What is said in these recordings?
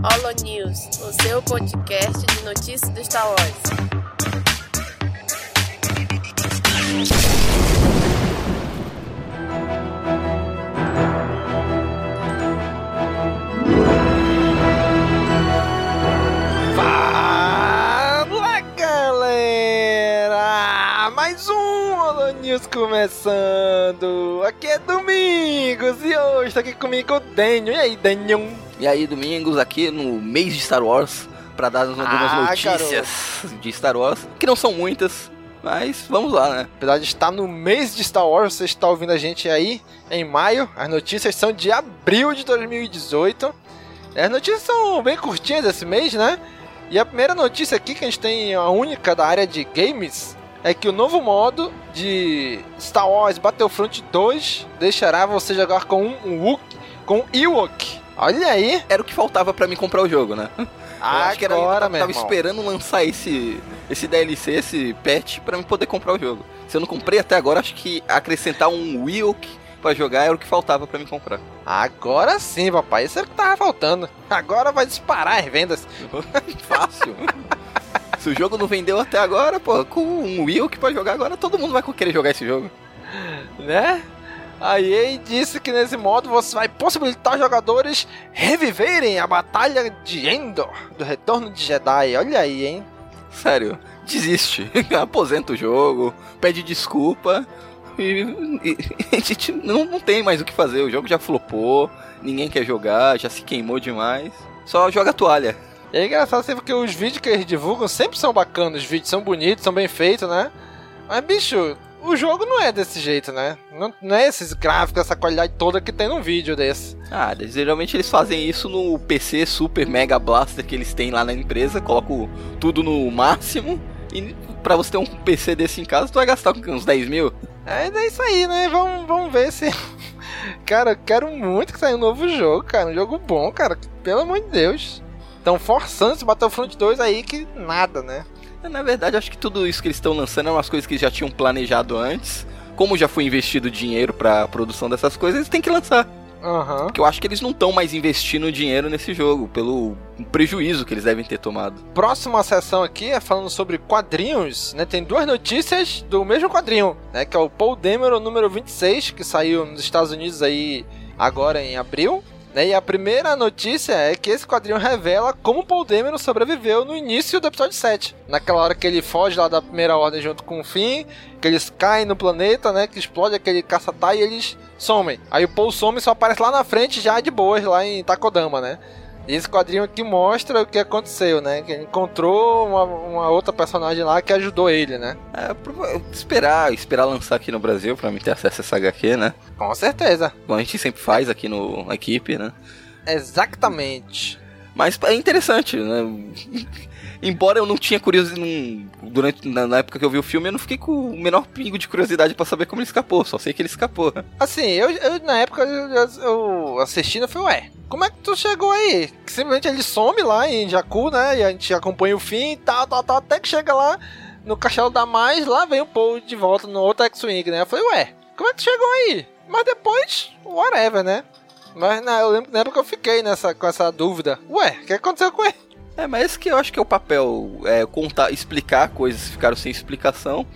Holo News, o seu podcast de notícias do Star Wars. Fala galera! Mais um Holo News começando! Aqui é Domingos e hoje tá aqui comigo o Daniel. E aí, Daniel? E aí, domingos, aqui no mês de Star Wars, pra dar algumas Ah, notícias de Star Wars, que não são muitas, mas vamos lá, né? Apesar de estar no mês de Star Wars, você está ouvindo a gente aí em maio. As notícias são de abril de 2018. As notícias são bem curtinhas esse mês, né? E a primeira notícia aqui que a gente tem, a única da área de games, é que o novo modo de Star Wars Battlefront 2 deixará você jogar com um Wookiee, com Ewok. Olha aí! Era o que faltava pra mim comprar o jogo, né? Eu acho que era, eu Agora, tava, meu tava irmão. esperando lançar esse, esse DLC, esse patch, pra eu poder comprar o jogo. Se eu não comprei até agora, acho que acrescentar um Wilk pra jogar era o que faltava pra me comprar. Agora sim, papai. Isso é o que tava faltando. Agora vai disparar as vendas. Fácil. Se o jogo não vendeu até agora, pô, com um Wilk pra jogar agora, todo mundo vai querer jogar esse jogo. né? A EA disse que nesse modo você vai possibilitar os jogadores reviverem a batalha de Endor, do retorno de Jedi. Olha aí, hein? Sério, desiste. Aposenta o jogo, pede desculpa. E, e- a gente não, não tem mais o que fazer. O jogo já flopou, ninguém quer jogar, já se queimou demais. Só joga a toalha. É engraçado sempre porque os vídeos que eles divulgam sempre são bacanas, os vídeos são bonitos, são bem feitos, né? Mas, bicho, o jogo não é desse jeito, né? Não, não é esses gráficos, essa qualidade toda que tem num vídeo desse. Ah, eles- geralmente eles fazem isso no PC Super Mega Blaster que eles têm lá na empresa, colocam tudo no máximo. E pra você ter um PC desse em casa, tu vai gastar uns 10 mil. É, é isso aí, né? Vamos, vamos ver se. Cara, eu quero muito que saia um novo jogo, cara. Um jogo bom, cara. Pelo amor de Deus. Estão forçando esse Battlefront 2 aí que nada, né? Na verdade, acho que tudo isso que eles estão lançando é umas coisas que eles já tinham planejado antes. Como já foi investido dinheiro pra produção dessas coisas, eles têm que lançar. Aham. Porque eu acho que eles não estão mais investindo dinheiro nesse jogo, pelo prejuízo que eles devem ter tomado. Próxima sessão aqui é falando sobre quadrinhos, né? Tem duas notícias do mesmo quadrinho, né? Que é o Paul Dameron número 26, que saiu nos Estados Unidos aí agora em abril. Né? E a primeira notícia é que esse quadrinho revela como Paul Dameron sobreviveu no início do episódio 7. Naquela hora que ele foge lá da primeira ordem junto com o Finn, que eles caem no planeta, né? Que explode aquele caçatá e eles somem. Aí o Paul some e só aparece lá na frente já de boas, lá em Takodama, né? E esse quadrinho aqui mostra o que aconteceu, né? Que ele encontrou uma, uma outra personagem lá que ajudou ele, né? É, esperar, esperar lançar aqui no Brasil pra mim ter acesso a essa HQ, né? Com certeza. Como a gente sempre faz aqui no na equipe, né? Exatamente. Mas é interessante, né? Embora eu não tinha curiosidade durante na, na época que eu vi o filme, eu não fiquei com o menor pingo de curiosidade pra saber como ele escapou. Só sei que ele escapou. Assim, eu, eu, na época eu, eu assistindo, eu falei, ué, como é que tu chegou aí? Que simplesmente ele some lá em Jakku, né? E a gente acompanha o fim e tal, tal, tal, até que chega lá no Castelo da Mais, lá vem o Paul de volta no outro X-Wing, né? Eu falei, ué, como é que tu chegou aí? Mas depois, whatever, né? Mas né, eu lembro que na época eu fiquei nessa, com essa dúvida. Ué, o que aconteceu com ele? É, mas esse que eu acho que é o papel, é contar, explicar coisas que ficaram sem explicação,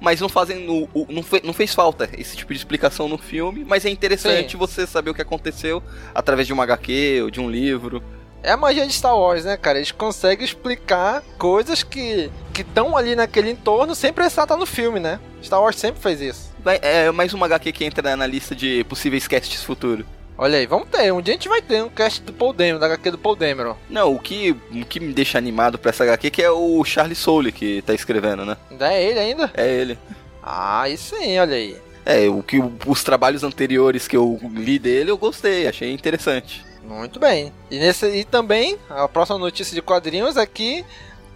mas não fazem no, o- não, fe- não fez falta esse tipo de explicação no filme, mas é interessante Sim. você saber o que aconteceu através de uma HQ ou de um livro. É a magia de Star Wars, né, cara? Eles conseguem explicar coisas que estão ali naquele entorno sem precisar estar no filme, né? Star Wars sempre fez isso. Vai- É mais uma HQ que entra na lista de possíveis casts futuro. Olha aí, vamos ter. Um dia a gente vai ter um cast do Paul Dameron, da HQ do Paul Dameron. Não, o que, o que me deixa animado pra essa HQ que é o Charlie Soule que tá escrevendo, né? Ainda é ele ainda? É ele. Ah, isso sim, olha aí. É, o que os trabalhos anteriores que eu li dele eu gostei, achei interessante. Muito bem. E, nesse, e também, a próxima notícia de quadrinhos é que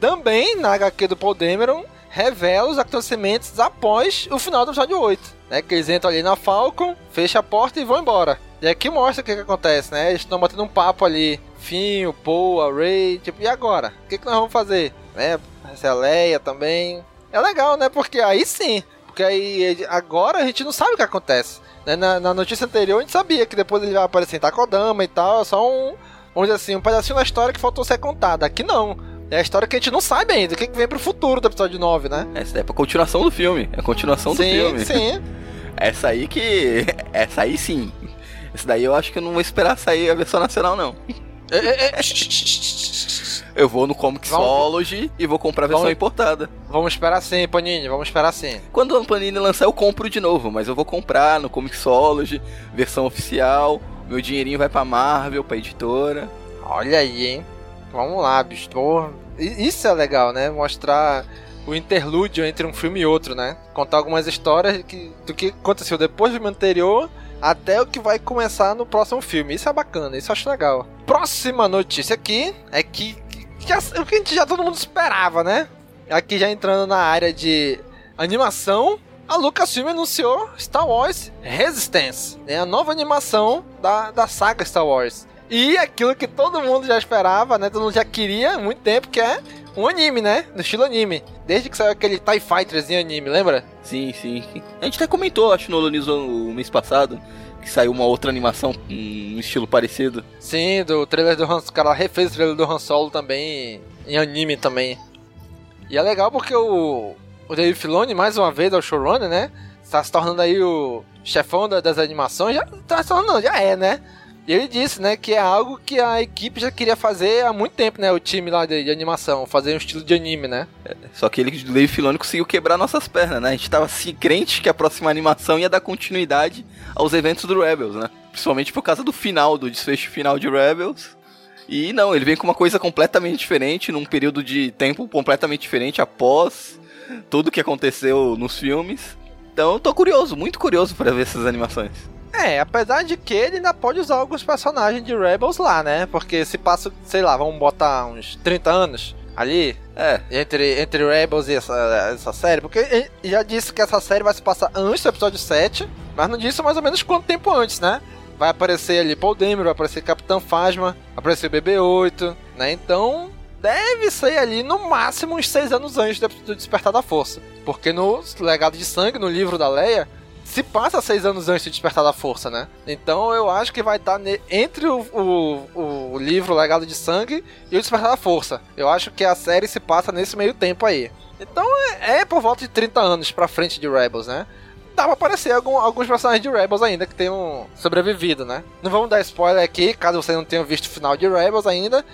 também na HQ do Paul Dameron revela os acontecimentos após o final do episódio 8. Né, que eles entram ali na Falcon, fecham a porta e vão embora. E aqui mostra o que, que acontece, né? Eles estão batendo um papo ali. Finn, o Paul, a Ray, tipo, e agora? O que, que nós vamos fazer? Né? Essa é a Leia também. É legal, né? Porque aí sim. Porque aí agora a gente não sabe o que acontece. Né? Na, na notícia anterior a gente sabia que depois ele vai aparecer em Takodama e tal. É só um, vamos dizer assim, um pedacinho da história que faltou ser contada. Aqui não. É a história que a gente não sabe ainda, o que, que vem pro futuro do episódio 9, né? Essa é pra continuação do filme. É a continuação do sim, filme. sim. Essa aí que. Essa aí sim. Essa daí eu acho que eu não vou esperar sair a versão nacional, não. É, é, é. Eu vou no Comixology e vou comprar a versão Vamos- importada. Vamos esperar sim, Panini, vamos esperar sim. Quando a Panini lançar, eu compro de novo, mas eu vou comprar no Comixology, versão oficial. Meu dinheirinho vai pra Marvel, pra editora. Olha aí, hein? Vamos lá, bicho. Isso é legal, né? Mostrar o interlúdio entre um filme e outro, né? Contar algumas histórias que, do que aconteceu depois do filme anterior até o que vai começar no próximo filme. Isso é bacana, isso eu acho legal. Próxima notícia aqui é que, o que a gente já todo mundo esperava, né? Aqui já entrando na área de animação, a Lucasfilm anunciou Star Wars Resistance, né? a nova animação da, da saga Star Wars. E aquilo que todo mundo já esperava, né? Todo mundo já queria há muito tempo, que é um anime, né? No estilo anime. Desde que saiu aquele TIE Fighters em anime, lembra? Sim, sim. A gente até comentou, acho, no Lonizo no mês passado, que saiu uma outra animação um estilo parecido. Sim, do trailer do Han O cara refez o trailer do Han Solo também em anime também. E é legal porque o, o Dave Filoni, mais uma vez, é o showrunner, né? Está se tornando aí o chefão da- das animações. Já tá se tornando, já é, né? Ele disse, né, que é algo que a equipe já queria fazer há muito tempo, né? O time lá de, de animação, fazer um estilo de anime, né? Só que ele, Dave Filoni, conseguiu quebrar nossas pernas, né? A gente tava se crente que a próxima animação ia dar continuidade aos eventos do Rebels, né? Principalmente por causa do final, do desfecho final de Rebels. E não, ele vem com uma coisa completamente diferente, num período de tempo completamente diferente após tudo que aconteceu nos filmes. Então eu tô curioso, muito curioso pra ver essas animações. É, apesar de que ele ainda pode usar alguns personagens de Rebels lá, né? Porque se passa, sei lá, vamos botar uns 30 anos ali, É, entre, entre Rebels e essa, essa série, porque ele já disse que essa série vai se passar antes do episódio 7, mas não disse mais ou menos quanto tempo antes, né? Vai aparecer ali Paul Dameron, vai aparecer Capitão Phasma, vai aparecer o BB-8, né? Então, deve ser ali no máximo uns 6 anos antes do Despertar da Força. Porque no Legado de Sangue, no livro da Leia, se passa seis anos antes do Despertar da Força, né? Então eu acho que vai estar ne- entre o, o, o livro Legado de Sangue e o Despertar da Força. Eu acho que a série se passa nesse meio tempo aí. Então é, é por volta de 30 anos pra frente de Rebels, né? Dá pra aparecer algum- alguns personagens de Rebels ainda que tenham sobrevivido, né? Não vamos dar spoiler aqui, caso você não tenha visto o final de Rebels ainda.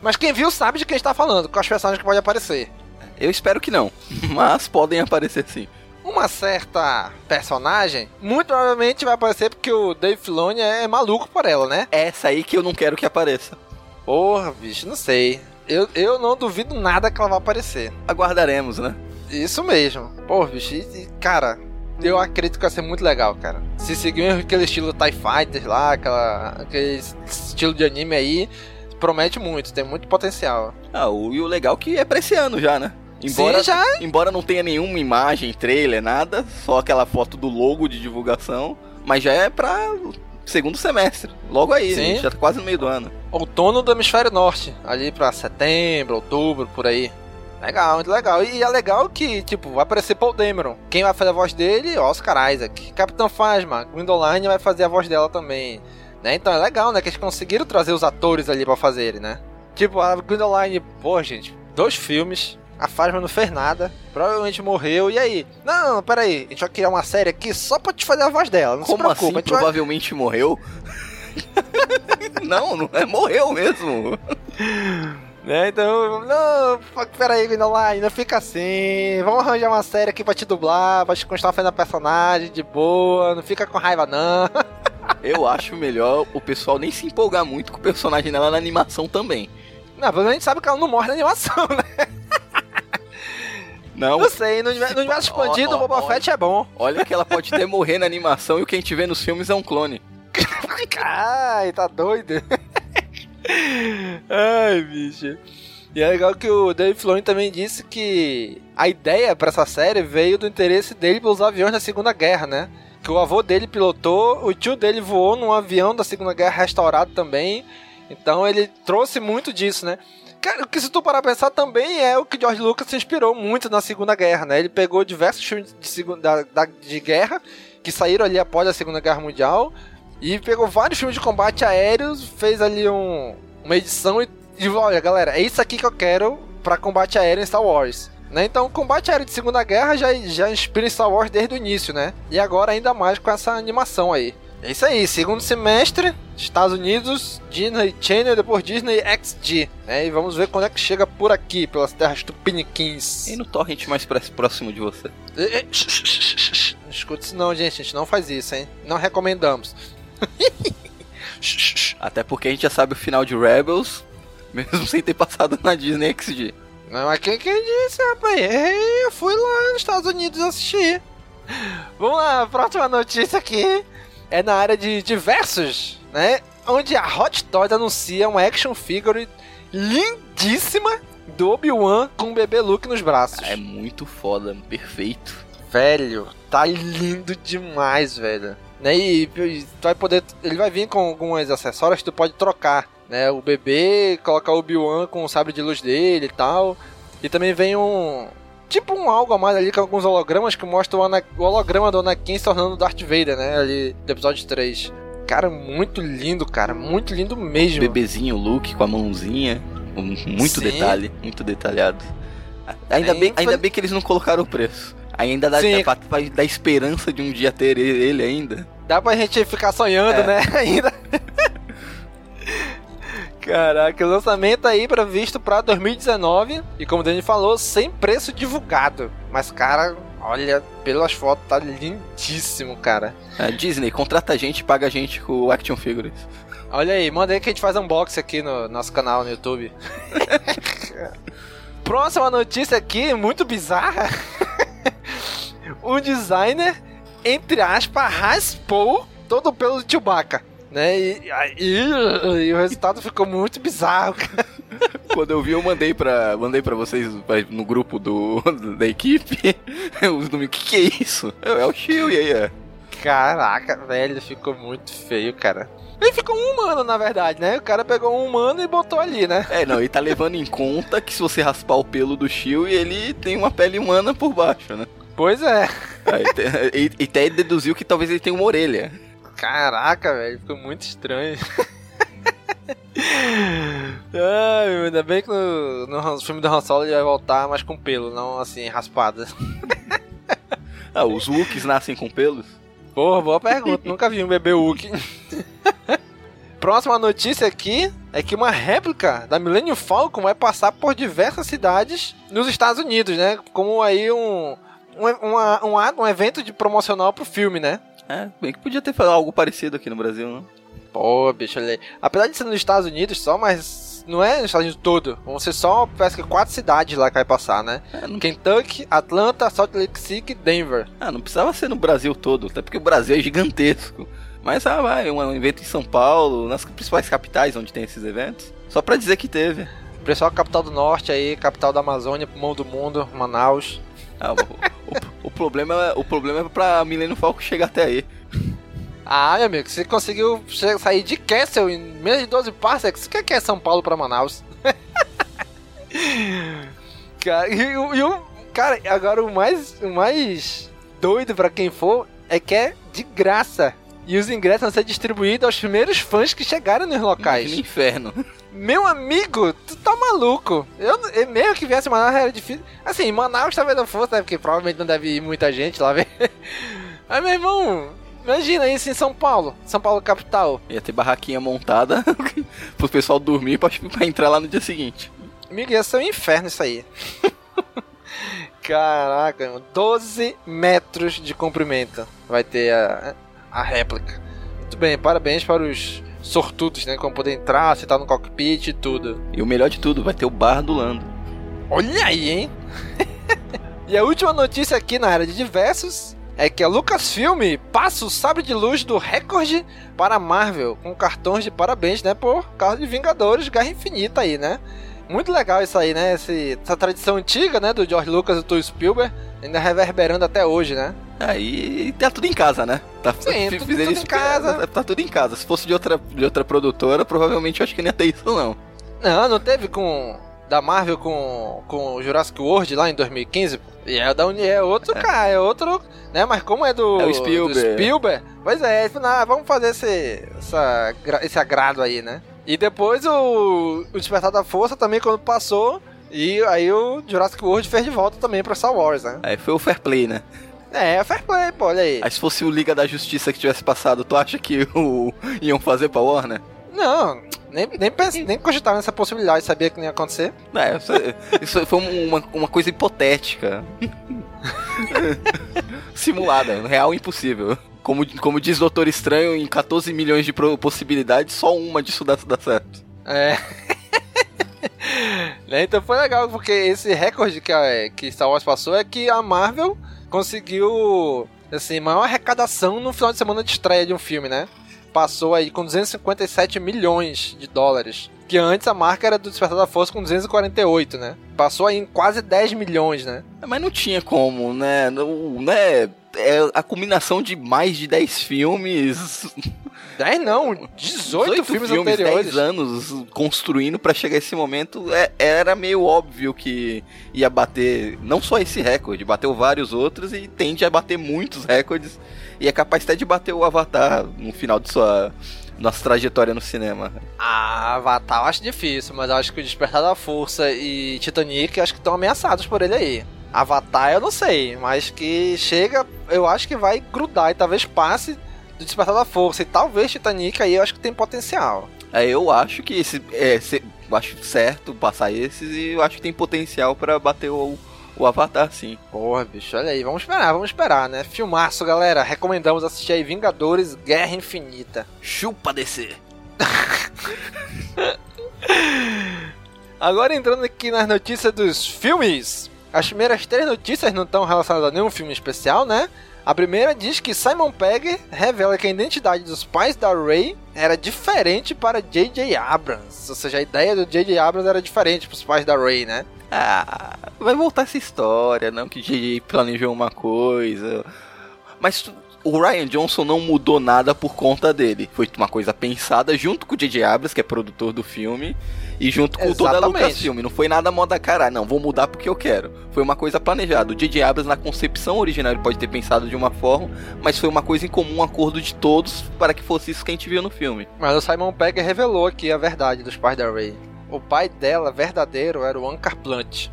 Mas quem viu sabe de quem está falando, com as personagens que podem aparecer. eu espero que não, mas podem aparecer sim. Uma certa personagem, muito provavelmente vai aparecer porque o Dave Filoni é maluco por ela, né? Essa aí que eu não quero que apareça. Porra, bicho, não sei. Eu, eu não duvido nada que ela vai aparecer. Aguardaremos, né? Isso mesmo. Porra, bicho, e, cara, eu acredito que vai ser muito legal, cara. Se seguir aquele estilo TIE Fighters lá, aquela, aquele estilo de anime aí, promete muito, tem muito potencial. Ah, o, e o legal que é pra esse ano já, né? Embora, Sim, já. embora não tenha nenhuma imagem, trailer, nada, só aquela foto do logo de divulgação, mas já é pra segundo semestre, logo aí, Sim. né? já tá quase no meio do ano. outono do hemisfério norte, ali pra setembro, outubro, por aí. Legal, muito legal. E é legal que, tipo, vai aparecer Paul Dameron. Quem vai fazer a voz dele? Oscar Isaac. Capitão Phasma, Gwendoline vai fazer a voz dela também. Né? Então é legal, né? Que eles conseguiram trazer os atores ali pra fazerem, né? Tipo, a Gwendoline, pô, gente, dois filmes. A Phasma não fez nada, provavelmente morreu. E aí? Não, não, peraí. A gente vai criar uma série aqui só pra te fazer a voz dela. Não Como se preocupa. assim? gente vai- Provavelmente morreu? não, não é morreu mesmo. Né? Então, não, peraí, Gwendoline, não fica assim. Vamos arranjar uma série aqui pra te dublar, pra te continuar fazendo a personagem de boa, não fica com raiva não. Eu acho melhor o pessoal nem se empolgar muito com o personagem dela na animação também. Não, pelo menos a gente sabe que ela não morre na animação, né? Não, Não sei, no universo, no universo expandido o Boba. Fett é bom. olha que ela pode até morrer na animação e o que a gente vê nos filmes é um clone. Ai, tá doido? Ai, bicho. E é legal que o Dave Filoni também disse que a ideia pra essa série veio do interesse dele pelos aviões da Segunda Guerra, né? Que o avô dele pilotou, o tio dele voou num avião da Segunda Guerra restaurado também. Então ele trouxe muito disso, né? Cara, o que se tu parar pra pensar também é o que George Lucas se inspirou muito na Segunda Guerra, né? Ele pegou diversos filmes de, segunda, da- de guerra que saíram ali após a Segunda Guerra Mundial e pegou vários filmes de combate aéreos, fez ali um, uma edição e, e olha, galera, é isso aqui que eu quero pra combate aéreo em Star Wars. Né? Então, o combate aéreo de Segunda Guerra já, já inspira Star Wars desde o início, né? E agora ainda mais com essa animação aí. É isso aí, segundo semestre, Estados Unidos, Disney Channel, depois Disney XD. Né? E vamos ver quando é que chega por aqui, pelas terras tupiniquins. E no torrent mais próximo de você? Não escuta isso não, gente. A gente não faz isso, hein? Não recomendamos. Até porque a gente já sabe o final de Rebels, mesmo sem ter passado na Disney XD. Não, mas quem, quem disse, rapaz? Eu fui lá nos Estados Unidos assistir. Vamos lá, próxima notícia aqui é na área de diversos, né? Onde a Hot Toys anuncia uma action figure lindíssima do Obi-Wan com o bebê Luke nos braços. É muito foda, perfeito. Velho, tá lindo demais, velho. Né? E, e tu vai poder. Ele vai vir com alguns acessórios que tu pode trocar. Né? O bebê, colocar o Obi-Wan com o sabre de luz dele e tal. E também vem um. Tipo um algo a mais ali com alguns hologramas que mostram o, Ana, o holograma do Anakin se tornando Darth Vader, né? Ali do episódio 3. Cara, muito lindo, cara. Muito lindo mesmo. Bebezinho Luke com a mãozinha. Muito Sim. detalhe, muito detalhado. Ainda, bem, ainda bem que eles não colocaram o preço. Ainda dá, dá, pra, dar esperança de um dia ter ele ainda. Dá pra gente ficar sonhando, é. né? Ainda. Caraca, o lançamento aí previsto pra 2019. E como o Dani falou, sem preço divulgado. Mas, cara, olha, pelas fotos, tá lindíssimo, cara. É, Disney, contrata a gente paga a gente com o Action Figures. Olha aí, manda aí que a gente faz unboxing aqui no nosso canal no YouTube. Próxima notícia aqui, muito bizarra. um designer, entre aspas, raspou todo o pelo do Chewbacca. Né? E, e, e, o resultado ficou muito bizarro, cara. Quando eu vi, eu mandei pra, mandei pra vocês no grupo do, da equipe. Os domingos, o que, que é isso? É o Shield, e aí é. Caraca, velho, ficou muito feio, cara. Ele ficou um humano, na verdade, né? O cara pegou um humano e botou ali, né? É, não, e tá levando em conta que se você raspar o pelo do Shield, ele tem uma pele humana por baixo, né? Pois é. e, e até deduziu que talvez ele tenha uma orelha. Caraca, velho, ficou muito estranho. Ai, ainda bem que no, no filme do Han Solo ele vai voltar, mas com pelo, não assim, raspado. ah, os Wookiees nascem com pelos? Porra, boa pergunta. Nunca vi um bebê Wookiee. Próxima notícia aqui é que uma réplica da Millennium Falcon vai passar por diversas cidades nos Estados Unidos, né? Como aí um, um, um, um evento de promocional pro filme, né? É, bem que podia ter falado algo parecido aqui no Brasil, não? Pô, bicho, olha aí. Apesar de ser nos Estados Unidos só, mas não é nos Estados Unidos todo. Vão ser só, parece que quatro cidades lá que vai passar, né? É, não... Kentucky, Atlanta, Salt Lake City e Denver. Ah, não precisava ser no Brasil todo, até porque o Brasil é gigantesco. Mas, ah, vai, um evento em São Paulo, nas principais capitais onde tem esses eventos. Só pra dizer que teve. Pessoal, capital do norte aí, capital da Amazônia, pulmão do mundo, Manaus. Ah, problema, é, o problema é pra Milênio Falco chegar até aí. Ah, meu amigo, você conseguiu sair de Castle em menos de 12 parsecs. O que é São Paulo pra Manaus? cara, e, e o, cara, agora o mais, o mais doido pra quem for é que é de graça. E os ingressos vão ser distribuídos aos primeiros fãs que chegarem nos locais. Que inferno. Meu amigo, tu tá maluco. Eu, eu mesmo que viesse Manaus era difícil. Assim, Manaus talvez não fosse, né? Porque provavelmente não deve ir muita gente lá ver. Mas, meu irmão, imagina isso em São Paulo. São Paulo capital. Ia ter barraquinha montada pro pessoal dormir pra, pra entrar lá no dia seguinte. Amigo, ia ser um inferno isso aí. Caraca, 12 metros de comprimento vai ter a, a réplica. Muito bem, parabéns para os sortudos, né? Como poder entrar, você tá no cockpit e tudo. E o melhor de tudo, vai ter o bar do Lando. Olha aí, hein? e a última notícia aqui na área de diversos é que a Lucasfilm passa o sabre de luz do recorde para a Marvel, com cartões de parabéns, né? Por causa de Vingadores Guerra Infinita aí, né? Muito legal isso aí, né? Esse, essa tradição antiga, né? Do George Lucas e do Spielberg, ainda reverberando até hoje, né? Aí tá tudo em casa, né? Tá, Sim, tudo, tudo em casa. Tá, tá, tudo em casa. Se fosse de outra, de outra produtora, provavelmente eu acho que nem ia ter isso, não. Não, não teve com. Da Marvel com, com o Jurassic World lá em 2015? E é da é outro é. cara, é outro. Né? Mas como é do, é o Spielberg. Do Spielberg pois é, não, vamos fazer esse, essa, esse agrado aí, né? E depois o, o Despertar da Força também, quando passou, e aí o Jurassic World fez de volta também pra Star Wars, né? Aí foi o fair play, né? É, é fair play, pô, olha aí. Aí se fosse o Liga da Justiça que tivesse passado, tu acha que o... iam fazer pra Warner? Não, nem, nem, pense, nem cogitava nessa possibilidade, sabia que não ia acontecer. É, isso, isso foi uma, uma coisa hipotética. Simulada, real impossível. Como, como diz Doutor Estranho, em 14 milhões de possibilidades, só uma disso dá, dá certo. É. Né, então foi legal, porque esse recorde que, a, que Star Wars passou é que a Marvel conseguiu, assim, maior arrecadação no final de semana de estreia de um filme, né? Passou aí com 257 milhões de dólares. Que antes a marca era do Despertar da Força com 248, né? Passou aí em quase 10 milhões, né? Mas não tinha como, né? Não, né? É a combinação de mais de 10 filmes 10 não, 18, 18 filmes, filmes anteriores. 10 anos construindo para chegar esse momento, é, era meio óbvio que ia bater não só esse recorde, bateu vários outros e tende a bater muitos recordes. E é capaz até de bater o Avatar no final de sua nossa trajetória no cinema. Ah, Avatar eu acho difícil, mas eu acho que o Despertar da Força e Titanic acho que estão ameaçados por ele aí. Avatar eu não sei, mas que chega, eu acho que vai grudar e talvez passe do Despertar da Força. E talvez Titanic aí eu acho que tem potencial. É, eu acho que esse. É, eu acho certo passar esses e eu acho que tem potencial para bater o, o Avatar, sim. Porra, bicho, olha aí. Vamos esperar, vamos esperar, né? Filmaço, galera. Recomendamos assistir aí Vingadores Guerra Infinita. Chupa descer. Agora entrando aqui nas notícias dos filmes. As primeiras três notícias não estão relacionadas a nenhum filme especial, né? A primeira diz que Simon Pegg revela que a identidade dos pais da Ray era diferente para J.J. Abrams. Ou seja, a ideia do J.J. Abrams era diferente para os pais da Ray, né? Ah, vai voltar essa história, não que J.J. planejou uma coisa. Mas o Ryan Johnson não mudou nada por conta dele. Foi uma coisa pensada junto com o J.J. Abrams, que é produtor do filme, e junto com Exatamente. toda a Lucasfilm. Não foi nada moda caralho, não, vou mudar porque eu quero. Foi uma coisa planejada. O J.J. Abrams, na concepção original, ele pode ter pensado de uma forma, mas foi uma coisa em comum, um acordo de todos para que fosse isso que a gente viu no filme. Mas o Simon Pegg revelou aqui a verdade dos pais da Ray. O pai dela, verdadeiro, era o Ankar Plant.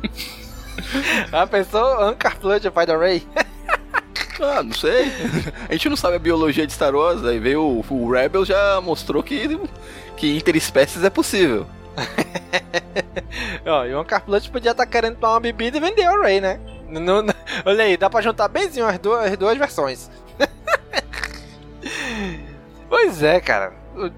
a pessoa, Ankar Plant, o pai da Ray? Ah, não sei. A gente não sabe a biologia de Star Wars, aí veio o, o Rebel já mostrou que, que interespécies é possível. Ó, e o Carplant podia estar tá querendo tomar uma bebida e vender o Ray, né? Não, não, olha aí, dá pra juntar benzinho as duas, as duas versões. pois é, cara.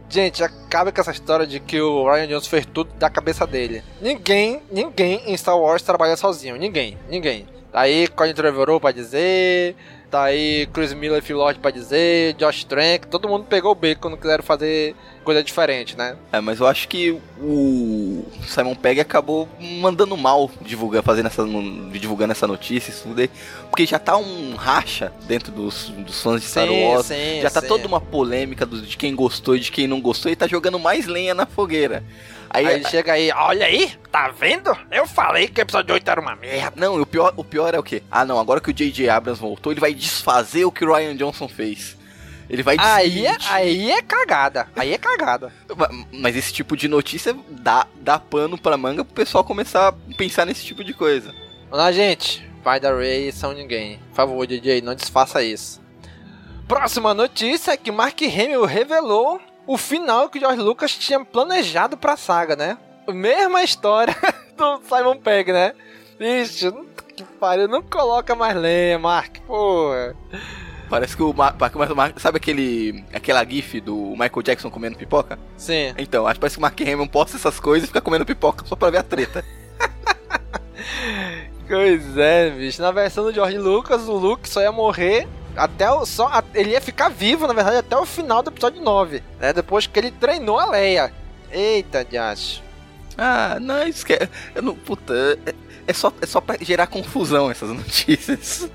Gente, acaba com essa história de que o Ryan Jones fez tudo da cabeça dele. Ninguém, ninguém em Star Wars trabalha sozinho. Ninguém, ninguém. Aí Colin Trevorrow pra dizer, Tá aí Chris Miller, Phil Lord pra dizer, Josh Trank, todo mundo pegou o beco quando quiseram fazer coisa diferente, né? É, mas eu acho que o Simon Pegg acabou mandando mal divulgando, fazendo essa, divulgando essa notícia, isso tudo aí, porque já tá um racha dentro dos, dos fãs de Star Wars, sim, já tá sim. toda uma polêmica de quem gostou e de quem não gostou, e tá jogando mais lenha na fogueira. Aí, aí ele chega aí, olha aí, tá vendo? Eu falei que o episódio 8 era uma merda. Não, o pior, o pior é o quê? Ah, não, agora que o J.J. Abrams voltou, ele vai desfazer o que o Ryan Johnson fez. Ele vai aí é, aí é cagada. Aí é cagada. Mas esse tipo de notícia dá, dá pano pra manga pro pessoal começar a pensar nesse tipo de coisa. Olá, gente. Pai da Ray são ninguém. Por favor, DJ, não desfaça isso. Próxima notícia é que Mark Hamill revelou o final que o George Lucas tinha planejado pra saga, né? Mesma história do Simon Pegg, né? Ixi, que pariu, não coloca mais lenha, Mark, porra. Parece que o Mark, Mark, sabe aquele aquela gif do Michael Jackson comendo pipoca? Sim. Então, acho que parece que o Mark Hamill posta essas coisas e fica comendo pipoca só pra ver a treta. pois é, bicho. Na versão do George Lucas, o Luke só ia morrer até o, só ele ia ficar vivo, na verdade, até o final do episódio 9, né? Depois que ele treinou a Leia. Eita, Josh. Ah, não, esquece. Eu não, puta, é, é, só, é só pra gerar confusão essas notícias.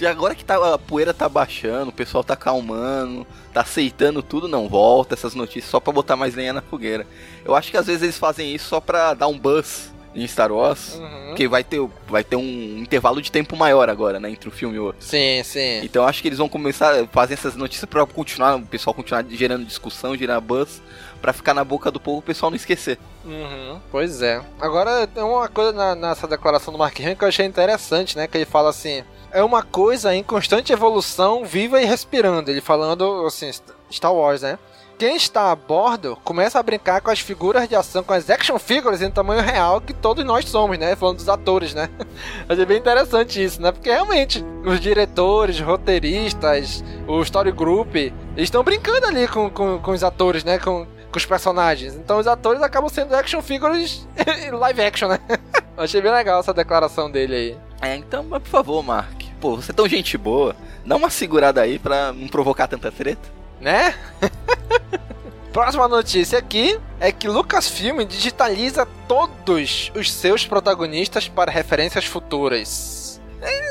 E agora que tá, a poeira tá baixando, o pessoal tá calmando, tá aceitando tudo, não volta essas notícias só pra botar mais lenha na fogueira. Eu acho que às vezes eles fazem isso só pra dar um buzz em Star Wars. Uhum. Que vai ter, vai ter um intervalo de tempo maior agora, né? Entre um filme e outro. Sim, sim. Então acho que eles vão começar a fazer essas notícias pra continuar, o pessoal continuar gerando discussão, gerando buzz, pra ficar na boca do povo o pessoal não esquecer. Uhum, pois é. Agora, tem uma coisa na- nessa declaração do Mark Hamill que eu achei interessante, né? Que ele fala assim: é uma coisa em constante evolução, viva e respirando. Ele falando, assim, Star Wars, né? Quem está a bordo começa a brincar com as figuras de ação, com as action figures em tamanho real que todos nós somos, né? Falando dos atores, né? Achei bem interessante isso, né? Porque realmente, os diretores, roteiristas, o story group, eles estão brincando ali com, com, com os atores, né? Com, com os personagens. Então os atores acabam sendo action figures live action, né? Achei bem legal essa declaração dele aí. É, então, mas por favor, Mark. Pô, você é tão gente boa. Dá uma segurada aí pra não provocar tanta treta. Né? Próxima notícia aqui é que Lucasfilm digitaliza todos os seus protagonistas para referências futuras. É,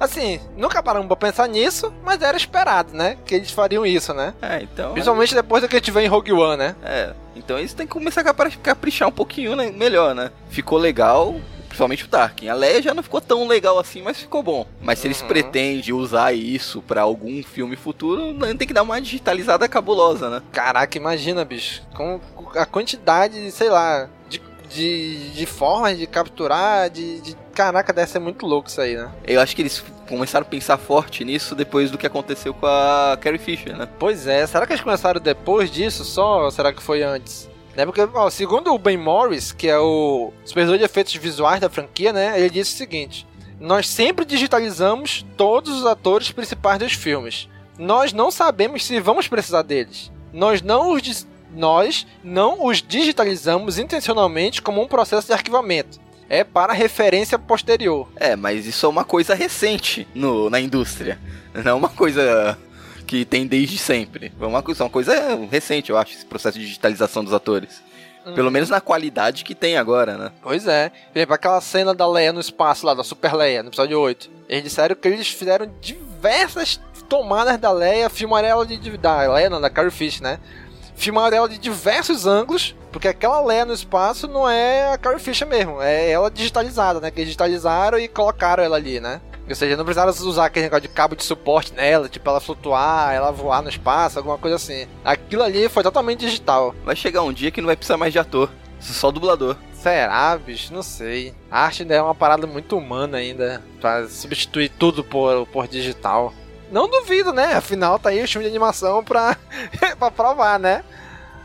Assim, nunca paramos pra pensar nisso, mas era esperado, né? Que eles fariam isso, né? É, então. Principalmente depois do que a gente vê em Rogue One, né? É, então eles têm que começar a capri- caprichar um pouquinho né, melhor, né? Ficou legal, principalmente o Tarkin. A Leia já não ficou tão legal assim, mas ficou bom. Mas se eles Uhum. pretendem usar isso pra algum filme futuro, tem que dar uma digitalizada cabulosa, né? Caraca, imagina, bicho. Com com a quantidade, sei lá, de, de, de formas de capturar, de, de. Caraca, deve ser muito louco isso aí, né? Eu acho que eles começaram a pensar forte nisso depois do que aconteceu com a Carrie Fisher, né? Pois é, será que eles começaram depois disso só ou será que foi antes? Né? Porque, ó, segundo o Ben Morris, que é o supervisor de efeitos visuais da franquia, né? Ele disse o seguinte: Nós sempre digitalizamos todos os atores principais dos filmes. Nós não sabemos se vamos precisar deles. Nós não os, nós não os digitalizamos intencionalmente como um processo de arquivamento. É para referência posterior. É, mas isso é uma coisa recente no, na indústria. Não é uma coisa que tem desde sempre. É uma coisa, uma coisa recente, eu acho, esse processo de digitalização dos atores. Pelo menos na qualidade que tem agora, né? Pois é. Por exemplo, aquela cena da Leia no espaço lá, da Super Leia, no episódio 8. Eles disseram que eles fizeram diversas tomadas da Leia, filmaram ela de. de- Da Leia, não, da Carrie Fish, né? Filmaram ela de diversos ângulos, porque aquela Leia no espaço não é a Carrie Fisher mesmo, é ela digitalizada, né? Que eles digitalizaram e colocaram ela ali, né? Ou seja, não precisaram usar aquele negócio de cabo de suporte nela, tipo ela flutuar, ela voar no espaço, alguma coisa assim. Aquilo ali foi totalmente digital. Vai chegar um dia que não vai precisar mais de ator. Só dublador. Será, bicho? Não sei. A arte ainda é uma parada muito humana ainda. Pra substituir tudo por, por digital. Não duvido, né? Afinal, tá aí o filme de animação pra, pra provar, né?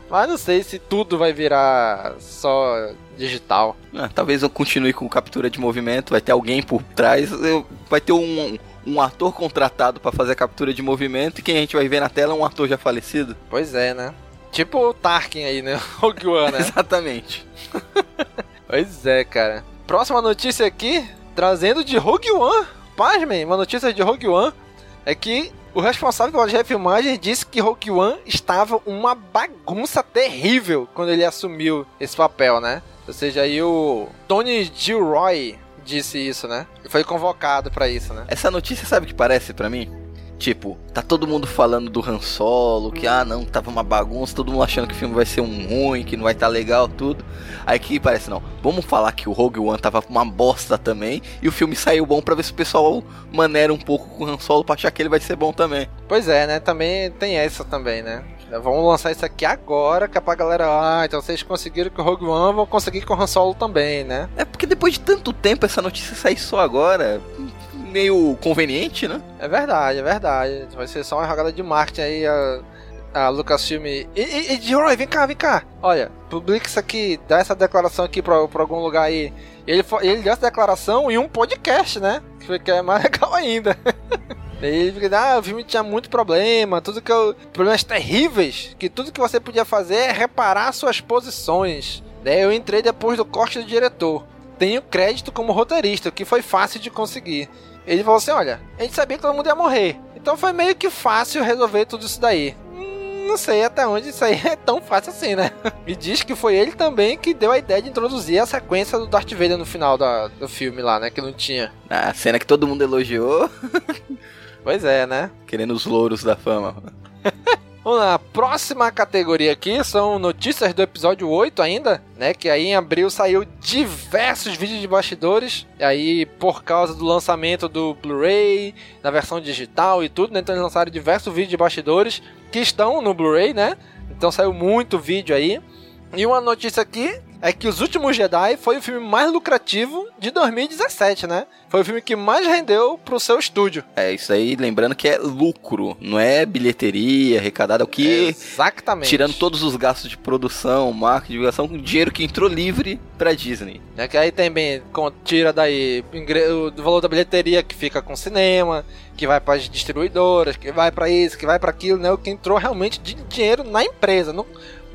Mas não sei se tudo vai virar só digital. Ah, talvez eu continue com captura de movimento. Vai ter alguém por trás. eu- vai ter um, um ator contratado pra fazer a captura de movimento. E quem a gente vai ver na tela é um ator já falecido. Pois é, né? Tipo o Tarkin aí, né? Rogue One, né? Exatamente. Pois é, cara. Próxima notícia aqui, trazendo de Rogue One. Pasmem, uma notícia de Rogue One é que o responsável pela refilmagem disse que Rogue One estava uma bagunça terrível quando ele assumiu esse papel, né? Ou seja, aí o Tony Gilroy disse isso, né? E foi convocado pra isso, né? Essa notícia sabe o que parece pra mim? Tipo, tá todo mundo falando do Han Solo, que ah não, tava uma bagunça, todo mundo achando que o filme vai ser um ruim, que não vai estar legal, tudo. Aí que parece, não, vamos falar que o Rogue One tava uma bosta também, e o filme saiu bom pra ver se o pessoal maneira um pouco com o Han Solo pra achar que ele vai ser bom também. Pois é, né? Também tem essa também, né? Vamos lançar isso aqui agora, que é pra galera. Ah, então vocês conseguiram com o Rogue One, vão conseguir com o Han Solo também, né? É porque depois de tanto tempo essa notícia sair só agora, meio conveniente, né? É verdade, é verdade. Vai ser só uma jogada de marketing aí, a, a Lucasfilm. E, e, e Roy, vem cá, vem cá. Olha, publica isso aqui, dá essa declaração aqui pra, pra algum lugar aí. Ele, ele deu essa declaração em um podcast, né? Que foi- que é mais legal ainda. Ele fica, ah, o filme tinha muito problema, tudo que eu. Problemas terríveis, que tudo que você podia fazer é reparar suas posições. Daí eu entrei depois do corte do diretor. Tenho crédito como roteirista, que foi fácil de conseguir. Ele falou assim: olha, a gente sabia que todo mundo ia morrer. Então foi meio que fácil resolver tudo isso daí. Hum, Não sei até onde isso aí é tão fácil assim, né? E diz que foi ele também que deu a ideia de introduzir a sequência do Darth Vader no final da- do filme lá, né? Que não tinha. A cena que todo mundo elogiou, Pois é, né? querendo os louros da fama. Vamos lá, próxima categoria aqui são notícias do episódio 8 ainda, né? Que aí em abril saiu diversos vídeos de bastidores. E aí, por causa do lançamento do Blu-ray, na versão digital e tudo, né? Então eles lançaram diversos vídeos de bastidores que estão no Blu-ray, né? Então saiu muito vídeo aí. E uma notícia aqui é que Os Últimos Jedi foi o filme mais lucrativo de 2017, né? Foi o filme que mais rendeu pro seu estúdio. É, isso aí, lembrando que é lucro, não é bilheteria, arrecadada, é o que... Exatamente. Tirando todos os gastos de produção, marketing, divulgação, dinheiro que entrou livre pra Disney. É que aí também tira daí o valor da bilheteria que fica com o cinema, que vai para as distribuidoras, que vai para isso, que vai para aquilo, né? O que entrou realmente de dinheiro na empresa, não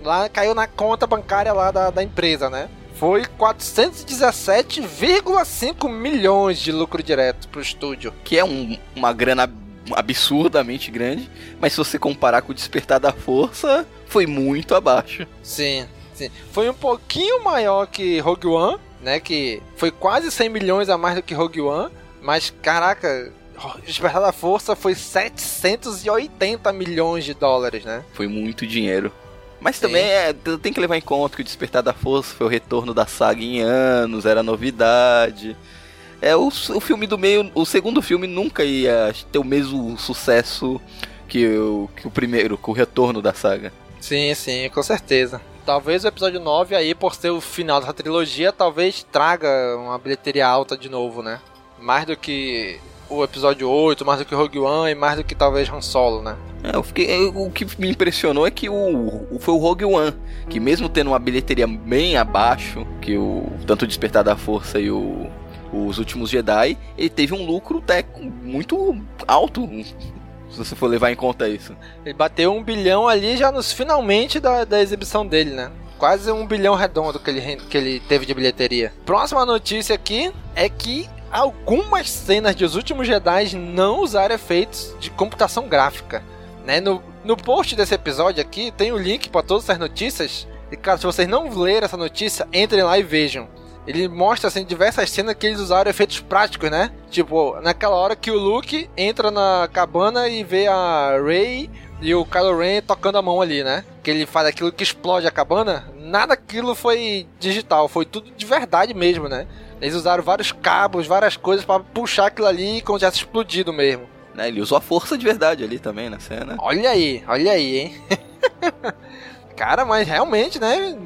lá caiu na conta bancária lá da, da empresa, né? Foi 417,5 milhões de lucro direto pro estúdio. Que é um, uma grana absurdamente grande, mas se você comparar com o Despertar da Força, foi muito abaixo. Sim, sim. Foi um pouquinho maior que Rogue One, né? Que foi quase 100 milhões a mais do que Rogue One, mas caraca, Despertar da Força foi 780 milhões de dólares, né? Foi muito dinheiro. Mas também é, tem que levar em conta que o Despertar da Força foi o retorno da saga em anos, era novidade. É o, o filme do meio, o segundo filme nunca ia ter o mesmo sucesso que o, que o primeiro, com o retorno da saga. Sim, sim, com certeza. Talvez o episódio 9 aí, por ser o final dessa trilogia, talvez traga uma bilheteria alta de novo, né? Mais do que o episódio 8, mais do que Rogue One e mais do que talvez Han Solo, né? É, eu fiquei, o que me impressionou é que o, o, foi o Rogue One, que mesmo tendo uma bilheteria bem abaixo que o tanto o Despertar da Força e o, os Últimos Jedi, ele teve um lucro técnico muito alto, se você for levar em conta isso. Ele bateu um bilhão ali já nos finalmente da, da exibição dele, né? Quase um bilhão redondo que ele, que ele teve de bilheteria. Próxima notícia aqui é que algumas cenas de Os Últimos Jedi não usaram efeitos de computação gráfica. Né? No, no post desse episódio aqui tem o link para todas essas notícias. E cara, se vocês não lerem essa notícia, entrem lá e vejam. Ele mostra assim diversas cenas que eles usaram efeitos práticos, né? Tipo, naquela hora que o Luke entra na cabana e vê a Rey e o Kylo Ren tocando a mão ali, né? Que ele faz aquilo que explode a cabana. Nada aquilo foi digital, foi tudo de verdade mesmo, né? Eles usaram vários cabos, várias coisas para puxar aquilo ali como se tivesse explodido mesmo. Né, ele usou a força de verdade ali também na cena. Olha aí, olha aí, hein? cara, mas realmente, né?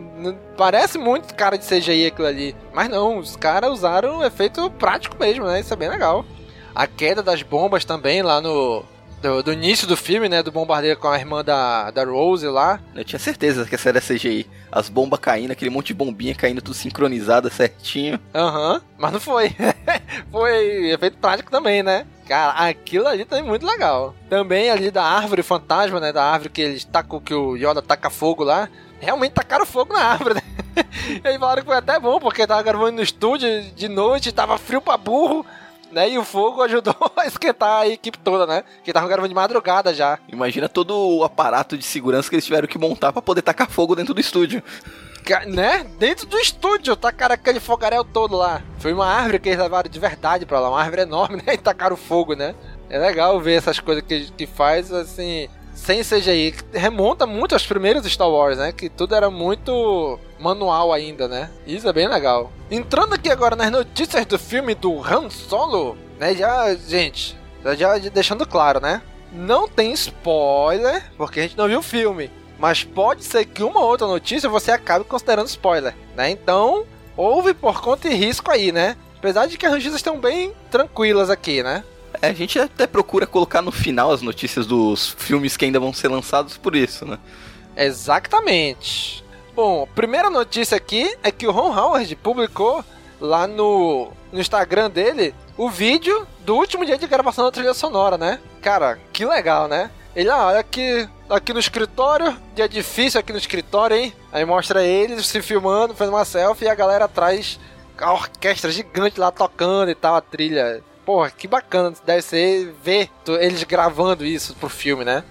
Parece muito cara de CGI aquilo ali. Mas não, os caras usaram efeito prático mesmo, né? Isso é bem legal. A queda das bombas também lá no. Do, do início do filme, né? Do bombardeio com a irmã da, da Rose lá. Eu tinha certeza que essa era CGI. As bombas caindo, aquele monte de bombinha caindo, tudo sincronizado certinho. Aham, uhum, mas não foi. foi efeito prático também, né? Cara, aquilo ali também é muito legal. Também ali da árvore fantasma, né? Da árvore que eles tacam, que o Yoda taca fogo lá. Realmente tacaram fogo na árvore, né? e aí falaram que foi até bom, porque tava gravando no estúdio de noite, tava frio pra burro né? E o fogo ajudou a esquentar a equipe toda, né? Que tava gravando de madrugada já. Imagina todo o aparato de segurança que eles tiveram que montar para poder tacar fogo dentro do estúdio né? Dentro do estúdio, tacaram aquele fogaréu todo lá. Foi uma árvore que eles levaram de verdade pra lá, uma árvore enorme, né? E tacaram fogo, né? É legal ver essas coisas que, que faz, assim, sem CGI. Remonta muito aos primeiros Star Wars, né? Que tudo era muito manual ainda, né? Isso é bem legal. Entrando aqui agora nas notícias do filme do Han Solo, né? Já, gente, já deixando claro, né? Não tem spoiler, porque a gente não viu o filme. Mas pode ser que uma outra notícia você acabe considerando spoiler, né? Então, houve por conta e risco aí, né? Apesar de que as notícias estão bem tranquilas aqui, né? É, a gente até procura colocar no final as notícias dos filmes que ainda vão ser lançados por isso, né? Exatamente. Bom, primeira notícia aqui é que o Ron Howard publicou lá no, no Instagram dele o vídeo do último dia de gravação da trilha sonora, né? Cara, que legal, né? Ele, ah, olha aqui, aqui no escritório, dia difícil aqui no escritório, hein? Aí mostra eles se filmando, fazendo uma selfie e a galera atrás, a orquestra gigante lá tocando e tal, a trilha. Porra, que bacana deve ser ver eles gravando isso pro filme, né?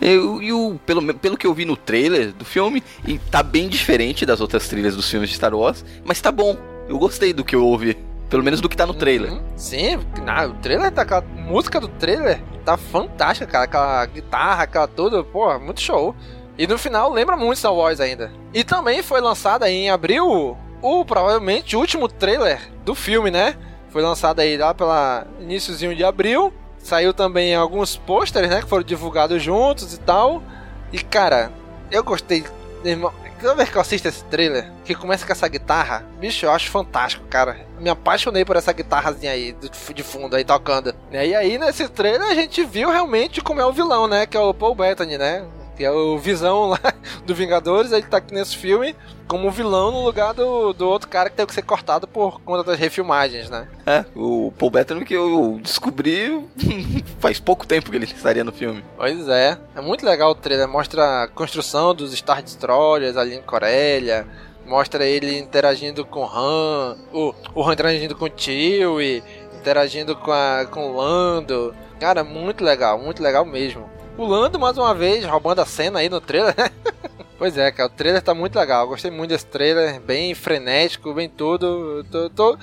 E, o, pelo, pelo que eu vi no trailer do filme, e tá bem diferente das outras trilhas dos filmes de Star Wars, mas tá bom. Eu gostei do que eu ouvi Pelo menos do que tá no trailer. Uhum. Sim, não, o trailer tá. Aquela música do trailer tá fantástica, cara. Aquela guitarra, aquela tudo, pô, muito show. E no final lembra muito Star Wars ainda. E também foi lançada em abril o provavelmente o último trailer do filme, né? Foi lançado aí lá pela iníciozinho de abril. Saiu também alguns pôsteres, né? Que foram divulgados juntos e tal. E cara, eu gostei. Toda vez que eu assisto esse trailer, que começa com essa guitarra, bicho, eu acho fantástico, cara. Me apaixonei por essa guitarrazinha aí de fundo aí tocando. E aí nesse trailer a gente viu realmente como é o vilão, né? Que é o Paul Bettany, né? Que é o Visão lá do Vingadores, ele tá aqui nesse filme como vilão no lugar do, do outro cara que teve que ser cortado por conta das refilmagens, né? É, o Paul Bettany que eu descobri faz pouco tempo que ele estaria no filme. Pois é, é muito legal o trailer, mostra a construção dos Star Destroyers ali em Coreia, mostra ele interagindo com o Han, o, o Han interagindo com o Tio e interagindo com, a, com o Lando. Cara, muito legal, muito legal mesmo. O Lando, mais uma vez, roubando a cena aí no trailer. pois é, cara, o trailer tá muito legal. gostei muito desse trailer, bem frenético, bem tudo. Eu tô, tô,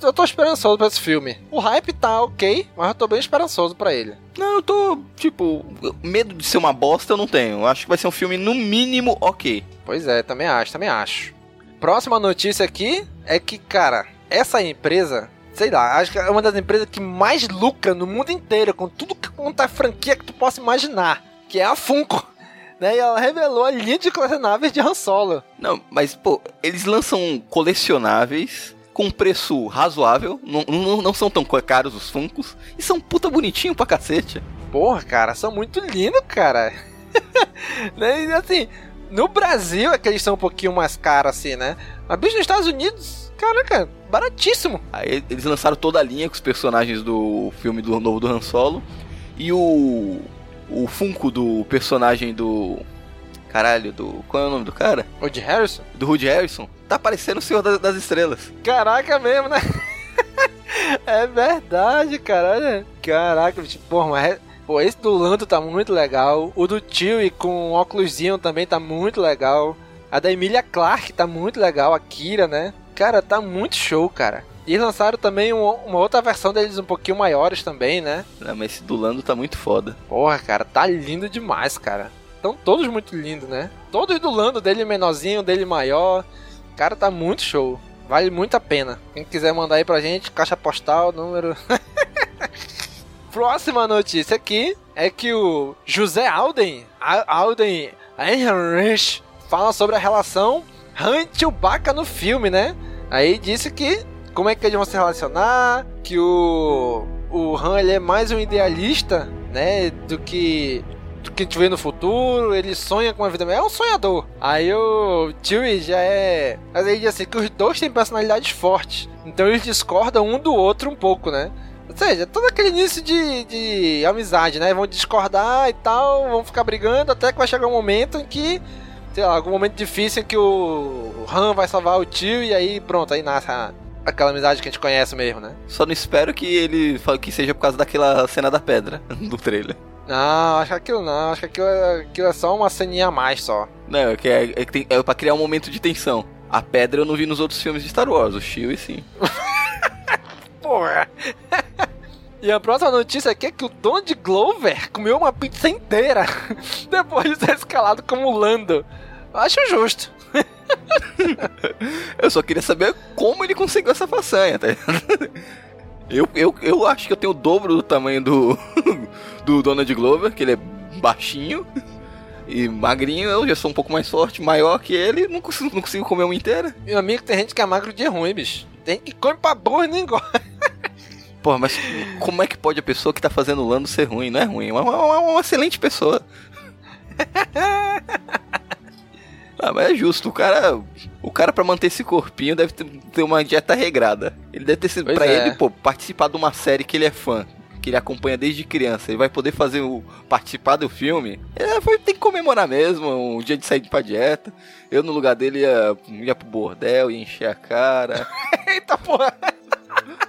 eu tô esperançoso pra esse filme. O hype tá ok, mas eu tô bem esperançoso pra ele. Não, eu tô, tipo, medo de ser uma bosta eu não tenho. Eu acho que vai ser um filme, no mínimo, ok. Pois é, também acho, também acho. Próxima notícia aqui é que, cara, essa empresa sei lá, acho que é uma das empresas que mais lucra no mundo inteiro, com tudo que conta a franquia que tu possa imaginar, que é a Funko. Né, e ela revelou a linha de colecionáveis de Han Solo. Não, mas, pô, eles lançam colecionáveis com preço razoável, não, não, não são tão caros os Funkos, e são puta bonitinho pra cacete. Porra, cara, são muito lindos, cara. né, e assim, no Brasil é que eles são um pouquinho mais caros, assim, né? Mas, bicho, nos Estados Unidos Caraca, baratíssimo. Aí eles lançaram toda a linha com os personagens do filme do novo do Han Solo. E o. O Funko do personagem do. Caralho, do. Qual é o nome do cara? Woody Harrison? Do Woody Harrison. Tá parecendo o Senhor das, das Estrelas. Caraca mesmo, né? é verdade, caralho. Caraca, porra, mas. É, pô, esse do Lando tá muito legal. O do tio e com óculosinho também tá muito legal. A da Emilia Clarke tá muito legal. A Kira, né? Cara, tá muito show, cara. E lançaram também uma, uma, outra versão deles um pouquinho maiores também, né? É, mas esse do Lando tá muito foda. Porra, cara, tá lindo demais, cara. Estão todos muito lindos, né? Todos do Lando, dele menorzinho, dele maior. Cara, tá muito show. Vale muito a pena. Quem quiser mandar aí pra gente, caixa postal, número. Próxima notícia aqui é que o José Alden, Alden Ehrenreich, fala sobre a relação Han Chewbacca no filme, né? Aí disse que como é que eles vão se relacionar, que o o Han ele é mais um idealista, né, do que do que a gente vê no futuro, ele sonha com uma vida é um sonhador. Aí o Chewie já é, mas ele diz assim que os dois têm personalidades fortes, então eles discordam um do outro um pouco, né? Ou seja, todo aquele início de, de amizade, né? Vão discordar e tal, vão ficar brigando até que vai chegar um momento em que sei lá, algum momento difícil em que o Han vai salvar o tio e aí pronto, aí nasce a, aquela amizade que a gente conhece mesmo, né? Só não espero que ele que seja por causa daquela cena da pedra do trailer. Não, acho que aquilo não, acho que aquilo é, aquilo é só uma ceninha a mais só. Não, é que é, é, tem, é pra criar um momento de tensão. A pedra eu não vi nos outros filmes de Star Wars, o e sim. Porra! E a próxima notícia aqui é que o Donald Glover comeu uma pizza inteira depois de ser escalado como Lando. Acho justo. eu só queria saber como ele conseguiu essa façanha, tá? Eu, eu, eu acho que eu tenho o dobro do tamanho do, do Donald Glover, que ele é baixinho e magrinho. Eu já sou um pouco mais forte, maior que ele, não consigo, não consigo comer uma inteira. Meu amigo, tem gente que é magro de ruim, bicho. Tem que comer pra burro e não engorda. Pô, mas como é que pode a pessoa que tá fazendo o Lando ser ruim? Não é ruim, é uma, uma, uma excelente pessoa. Ah, mas é justo, o cara. O cara, pra manter esse corpinho, deve ter, uma dieta regrada. Ele deve ter sido. Pra é. ele, pô, participar de uma série que ele é fã, que ele acompanha desde criança, ele vai poder fazer o. participar do filme. É, foi, tem que comemorar mesmo, um dia de sair pra dieta. Eu, no lugar dele, ia, ia pro bordel, ia encher a cara. Eita porra!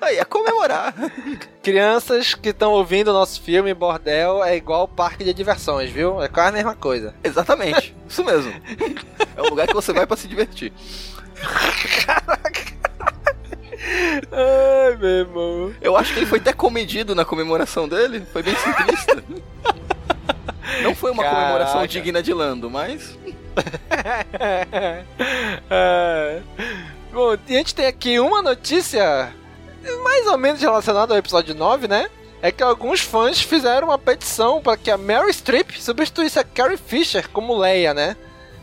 Aí é comemorar. Crianças que estão ouvindo o nosso filme Bordel é igual parque de diversões, viu? É quase a mesma coisa. Exatamente. Isso mesmo. É um lugar que você vai para se divertir. Caraca. Ai, meu irmão. Eu acho que ele foi até comedido na comemoração dele. Foi bem simplista. Não foi uma Caraca. comemoração digna de Lando, mas. É. Bom, e a gente tem aqui uma notícia mais ou menos relacionada ao episódio 9, né? É que alguns fãs fizeram uma petição para que a Mary Streep substituísse a Carrie Fisher como Leia, né?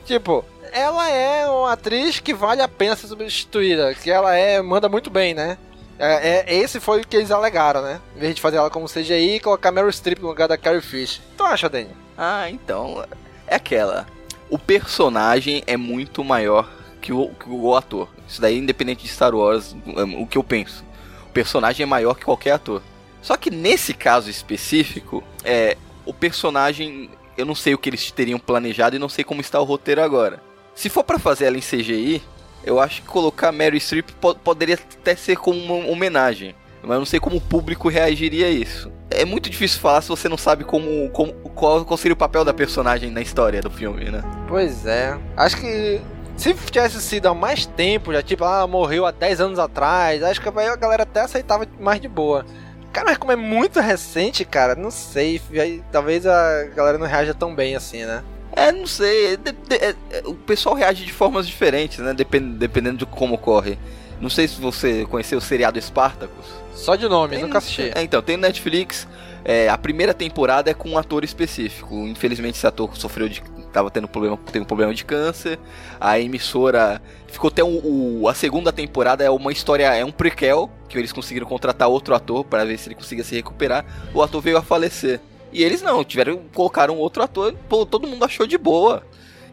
Tipo, ela é uma atriz que vale a pena ser substituída, que ela é manda muito bem, né? É, é- esse foi o que eles alegaram, né? Em vez de fazer ela como CGI e colocar Meryl Streep no lugar da Carrie Fisher. Tu acha, Dani? Ah, então. É aquela. O personagem é muito maior que o, que o ator. Isso daí, independente de Star Wars, um, o que eu penso. O personagem é maior que qualquer ator. Só que nesse caso específico, é, o personagem. Eu não sei o que eles teriam planejado e não sei como está o roteiro agora. Se for pra fazer ela em CGI, eu acho que colocar Mary Streep po- poderia até ser como uma homenagem. Mas eu não sei como o público reagiria a isso. É muito difícil falar se você não sabe como, como qual, qual seria o papel da personagem na história do filme, né? Pois é. Acho que se tivesse sido há mais tempo, já tipo, ah, morreu há 10 anos atrás, acho que a galera até aceitava mais de boa. Cara, mas como é muito recente, cara, não sei. aí Talvez a galera não reaja tão bem assim, né? É, não sei. é de- de- é- é- o pessoal reage de formas diferentes, né? Depend- dependendo de como ocorre. Não sei se você conheceu o seriado Spartacus. Só de nome, Tem- nunca assisti. É, então, tem no Netflix. é, a primeira temporada é com um ator específico. Infelizmente, esse ator sofreu de. Tava tendo problema, teve um problema de câncer. A emissora. Ficou até o, o- A segunda temporada é uma história. É um prequel. Que eles conseguiram contratar outro ator para ver se ele conseguia se recuperar. O ator veio a falecer. E eles não, tiveram. Colocaram outro ator. Pô, todo mundo achou de boa.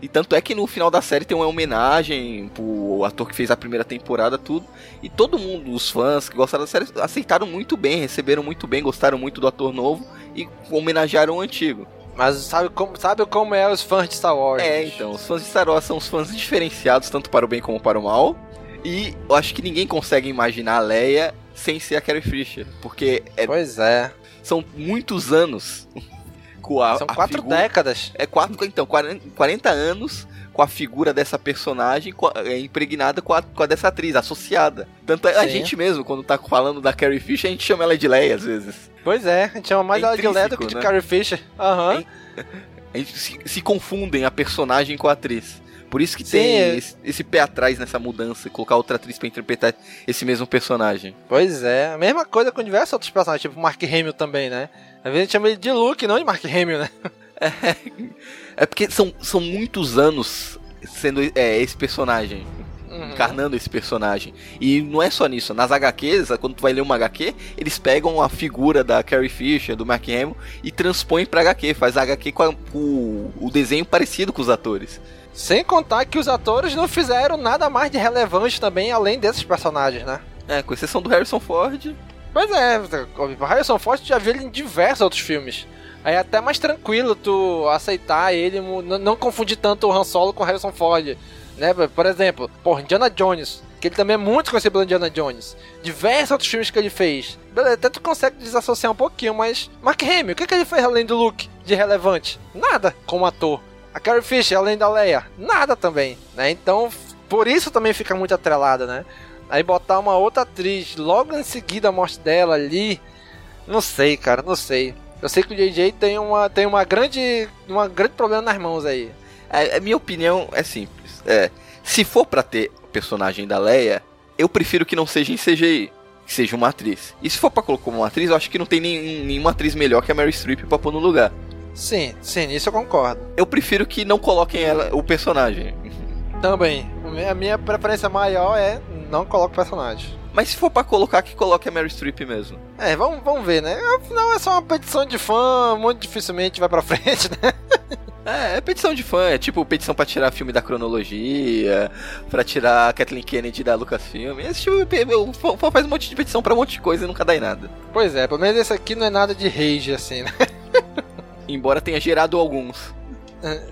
E tanto é que no final da série tem uma homenagem pro ator que fez a primeira temporada, tudo. E todo mundo, os fãs que gostaram da série, aceitaram muito bem, receberam muito bem, gostaram muito do ator novo e homenagearam o antigo. Mas sabe como, sabe como é os fãs de Star Wars? É, então, os fãs de Star Wars são os fãs diferenciados, tanto para o bem como para o mal. E eu acho que ninguém consegue imaginar a Leia sem ser a Carrie Fisher, porque é- Pois é. São muitos anos com a São a quatro figura- décadas. É quatro, então, 40, 40 anos com a figura dessa personagem a- é, impregnada com a, com a dessa atriz, associada. Tanto é, a Sim. gente mesmo, quando tá falando da Carrie Fisher, a gente chama ela de Leia às vezes. Pois é, a gente chama mais É ela de Leia do que de né? Carrie Fisher. Aham. A gente se, se confundem a personagem com a atriz. Por isso que Sim, tem é. esse, esse pé atrás nessa mudança, colocar outra atriz pra interpretar esse mesmo personagem. Pois é, a mesma coisa com diversos outros personagens, tipo Mark Hamill também, né? Às vezes a gente chama ele de Luke, não de Mark Hamill, né? É porque são, são muitos anos sendo é, esse personagem. Uhum. encarnando esse personagem. E não é só nisso, nas HQs, quando tu vai ler uma HQ, eles pegam a figura da Carrie Fisher, do Mark Hamill, e transpõem pra HQ, faz a HQ com, a- com o, o desenho parecido com os atores. Sem contar que os atores não fizeram nada mais de relevante também, além desses personagens, né? É, com exceção do Harrison Ford. Pois é, o Harrison Ford já viu ele em diversos outros filmes. Aí é até mais tranquilo tu aceitar ele, não confundir tanto o Han Solo com o Harrison Ford. Né? Por exemplo, por Indiana Jones, que ele também é muito conhecido pelo Indiana Jones. Diversos outros filmes que ele fez. Beleza, até tu consegue desassociar um pouquinho, mas. Mark Hamill, o que, que ele fez além do Luke de relevante? Nada como ator. A Carrie Fisher, além da Leia, nada também, né? Então, por isso também fica muito atrelada, né? Aí botar uma outra atriz logo em seguida a morte dela ali, não sei, cara, não sei. Eu sei que o JJ tem uma tem uma grande uma grande problema nas mãos aí. A, a minha opinião é simples. É, se for pra ter o personagem da Leia, eu prefiro que não seja em CGI. Que seja uma atriz. E se for pra colocar uma atriz, eu acho que não tem nenhum- nenhuma atriz melhor que a Mary Streep pra pôr no lugar. Sim, sim, nisso eu concordo. Eu prefiro que não coloquem ela, o personagem. Também, a minha preferência maior é não coloque personagem. Mas se for pra colocar, que coloque a Mary Streep mesmo. É, vamos, vamos ver, né? Afinal é só uma petição de fã, muito dificilmente vai pra frente, né? É, é petição de fã, é tipo petição pra tirar filme da cronologia, pra tirar a Kathleen Kennedy da Lucasfilm. Esse tipo, o fã faz um monte de petição pra um monte de coisa e nunca dá em nada. Pois é, pelo menos esse aqui não é nada de rage, assim, né? Embora tenha gerado alguns.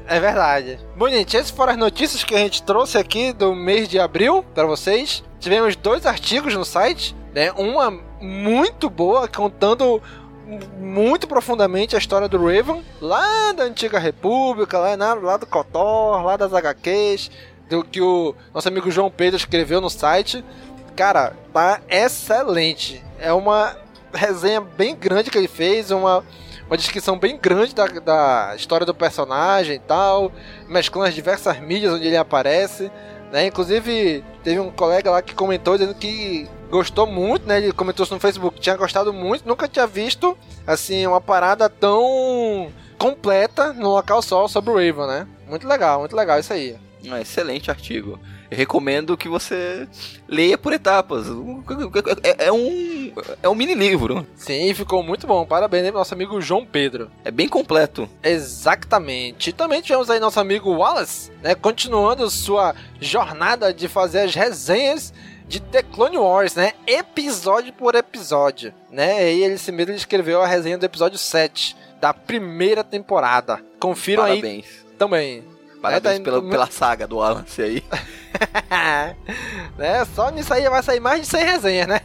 É verdade. Bom, gente, essas foram as notícias que a gente trouxe aqui do mês de abril para vocês. Tivemos dois artigos no site, né? Uma muito boa, contando muito profundamente a história do Raven, lá da antiga República, lá, na- lá do Kotor, lá das HQs, do que o nosso amigo João Pedro escreveu no site. Cara, tá excelente. É uma resenha bem grande que ele fez, uma, uma descrição bem grande da, da história do personagem e tal, mesclando as diversas mídias onde ele aparece. Né? Inclusive, teve um colega lá que comentou dizendo que gostou muito, né? Ele comentou isso no Facebook, tinha gostado muito, nunca tinha visto assim uma parada tão completa no local só sobre o Raven, né? Muito legal, muito legal isso aí. Um excelente artigo. Eu recomendo que você leia por etapas. É, é um, é um mini livro. Sim, ficou muito bom. Parabéns aí pro nosso amigo João Pedro. É bem completo. Exatamente. E também tivemos aí nosso amigo Wallace, né? Continuando sua jornada de fazer as resenhas de The Clone Wars, né? Episódio por episódio, né? E ele se mesmo escreveu a resenha do episódio 7 da primeira temporada. Confiram Parabéns. aí também. Parabéns É, tá pela, pela saga do Wallace aí. né? Só nisso aí vai sair mais de 100 resenhas, né?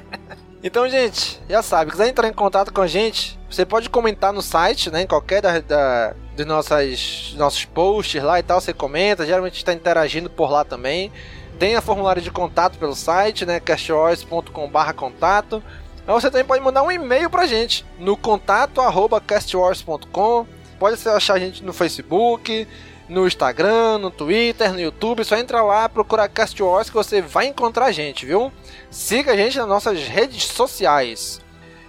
então, gente, já sabe, quiser entrar em contato com a gente, você pode comentar no site, né? Em qualquer da, da, dos nossas, nossos posts lá e tal, você comenta. Geralmente está interagindo por lá também. Tem a formulário de contato pelo site, né? castwars.com.br contato. Mas você também pode mandar um e-mail pra gente no contato arroba castwars.com. Pode achar a gente no Facebook, no Instagram, no Twitter, no YouTube. Só entra lá, procurar Cast Wars que você vai encontrar a gente, viu? Siga a gente nas nossas redes sociais.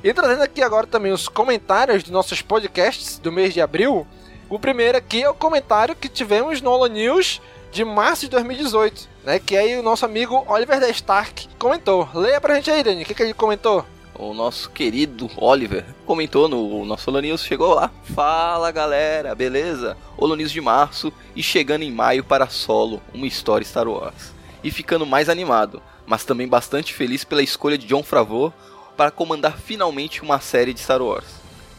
E trazendo aqui agora também os comentários dos nossos podcasts do mês de abril. O primeiro aqui é o comentário que tivemos no Holo News de março de 2018, né? Que aí o nosso amigo Oliver The Stark comentou. Leia pra gente aí, Dani, o que, que ele comentou? O nosso querido Oliver comentou no nosso Holo chegou lá. Fala galera, beleza? Holo de março e chegando em maio para solo, uma história Star Wars. E ficando mais animado, mas também bastante feliz pela escolha de John Favreau para comandar finalmente uma série de Star Wars.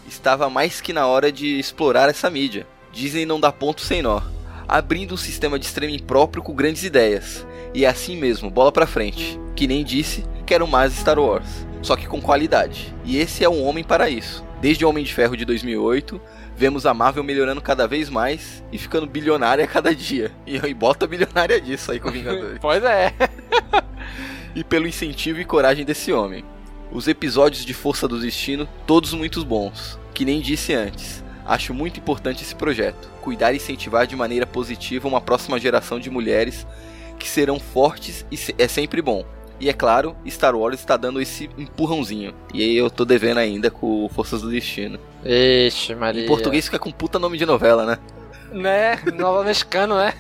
Estava mais que na hora de explorar essa mídia. Disney não dá ponto sem nó, abrindo um sistema de streaming próprio com grandes ideias. E é assim mesmo, bola pra frente. Que nem disse, quero mais Star Wars, só que com qualidade. E esse é um homem para isso. Desde o Homem de Ferro de 2008, vemos a Marvel melhorando cada vez mais e ficando bilionária a cada dia. E, e bota bilionária disso aí com Vingadores. Pois é. e pelo incentivo e coragem desse homem. Os episódios de Força do Destino, todos muito bons. Que nem disse antes, acho muito importante esse projeto. Cuidar e incentivar de maneira positiva uma próxima geração de mulheres que serão fortes e é sempre bom. E é claro, Star Wars está dando esse empurrãozinho. E aí eu tô devendo ainda com Forças do Destino. Ixi, Maria. Em português fica com puta nome de novela, né? Né? Nova mexicano, né?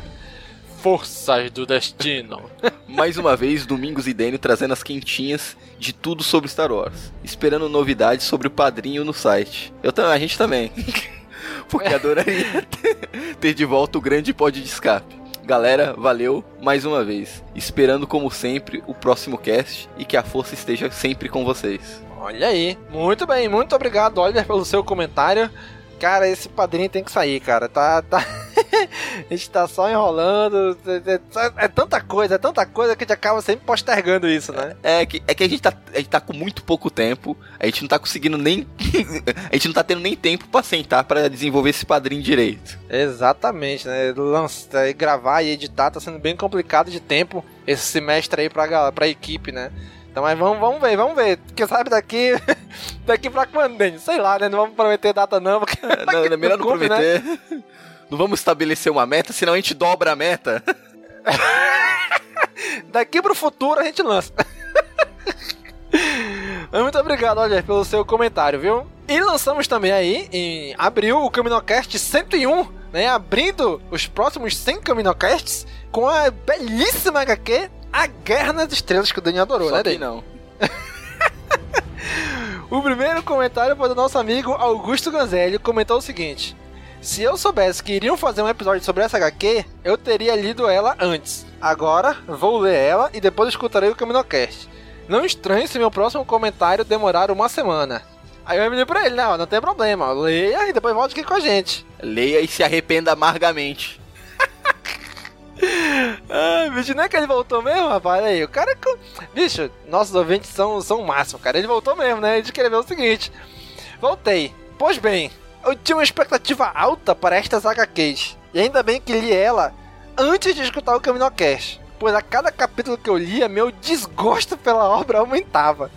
Forças do Destino. Mais uma vez, Domingos e Dênio trazendo as quentinhas de tudo sobre Star Wars. Esperando novidades sobre o padrinho no site. Eu também, a gente também. Porque adoraria ter, ter de volta o grande pod de escape. Galera, valeu mais uma vez. Esperando como sempre o próximo cast e que a força esteja sempre com vocês. Olha aí. Muito bem, muito obrigado, Oliver, pelo seu comentário. Cara, esse padrinho tem que sair, cara. Tá. tá... a gente tá só enrolando. É, é- é tanta coisa, é tanta coisa que a gente acaba sempre postergando isso, né? É que, é que a, gente tá, a gente tá com muito pouco tempo, a gente não tá conseguindo nem. a gente não tá tendo nem tempo pra sentar pra desenvolver esse padrinho direito. Exatamente, né? Lança, e gravar e editar tá sendo bem complicado de tempo esse semestre aí pra, pra equipe, né? Então, mas vamos, vamos ver, vamos ver. Porque sabe daqui. daqui pra quando? Sei lá, né? Não vamos prometer data, não. Porque Não, é melhor não cumpre, né? prometer. Não vamos estabelecer uma meta, senão a gente dobra a meta. Daqui pro futuro a gente lança. Muito obrigado, Oliver, pelo seu comentário, viu? E lançamos também aí, em abril, o Caminocast 101, né? Abrindo os próximos 100 Caminocasts com a belíssima HQ A Guerra nas Estrelas, que o Dani adorou, Só né, que Dani? não. O primeiro comentário foi do nosso amigo Augusto Ganzelli, que comentou o seguinte: Se eu soubesse que iriam fazer um episódio sobre essa HQ, eu teria lido ela antes. Agora, vou ler ela e depois escutarei o Caminocast. Não estranhe se meu próximo comentário demorar uma semana. Aí eu falei pra ele, não, não tem problema, leia e depois volte aqui com a gente. Leia e se arrependa amargamente. Ai, bicho, não é que ele voltou mesmo, rapaz? Aí, o cara. Bicho, nossos ouvintes são, são o máximo, cara. Ele voltou mesmo, né? Ele escreveu o seguinte: Voltei. Pois bem, eu tinha uma expectativa alta para estas HQs. E ainda bem que li ela antes de escutar o Caminocast. pois a cada capítulo que eu lia, meu desgosto pela obra aumentava.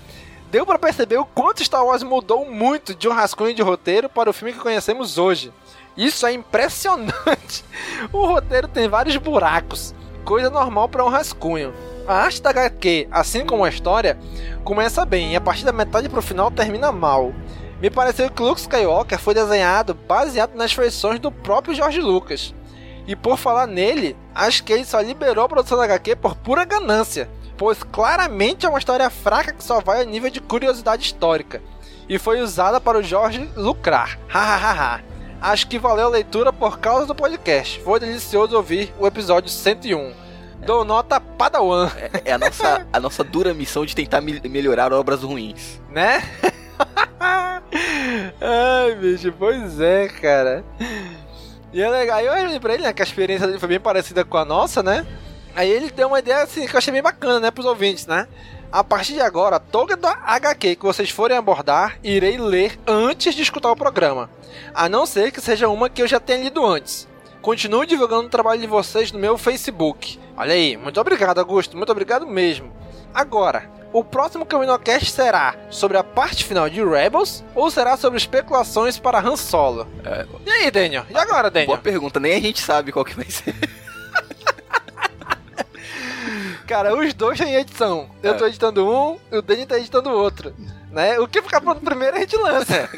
Deu para perceber o quanto Star Wars mudou muito de um rascunho de roteiro para o filme que conhecemos hoje. Isso é impressionante. O roteiro tem vários buracos, coisa normal para um rascunho. A arte da HQ, assim como a história, começa bem e a partir da metade para o final termina mal. Me pareceu que Luke Skywalker foi desenhado baseado nas feições do próprio George Lucas. E por falar nele, acho que ele só liberou a produção da HQ por pura ganância, pois claramente é uma história fraca que só vai a nível de curiosidade histórica. E foi usada para o Jorge lucrar. Hahaha. Acho que valeu a leitura por causa do podcast. Foi delicioso ouvir o episódio 101. Dou nota Padawan. É, é a, nossa, a nossa dura missão de tentar me melhorar obras ruins. Né? Ai, bicho, pois é, cara. E é legal, eu olhei pra ele, né, que a experiência dele foi bem parecida com a nossa, né? Aí ele deu uma ideia assim que eu achei bem bacana, né, pros ouvintes, né? A partir de agora, toda HQ que vocês forem abordar, irei ler antes de escutar o programa. A não ser que seja uma que eu já tenha lido antes. Continue divulgando o trabalho de vocês no meu Facebook. Olha aí, muito obrigado, Augusto, muito obrigado mesmo. Agora, o próximo CaminoCast será sobre a parte final de Rebels ou será sobre especulações para Han Solo? É... E aí, Daniel? E agora, Daniel? Boa pergunta, nem a gente sabe qual que vai ser. Cara, os dois têm edição. Eu é. tô editando um e o Daniel tá editando o outro. Né? O que ficar pronto primeiro a gente lança.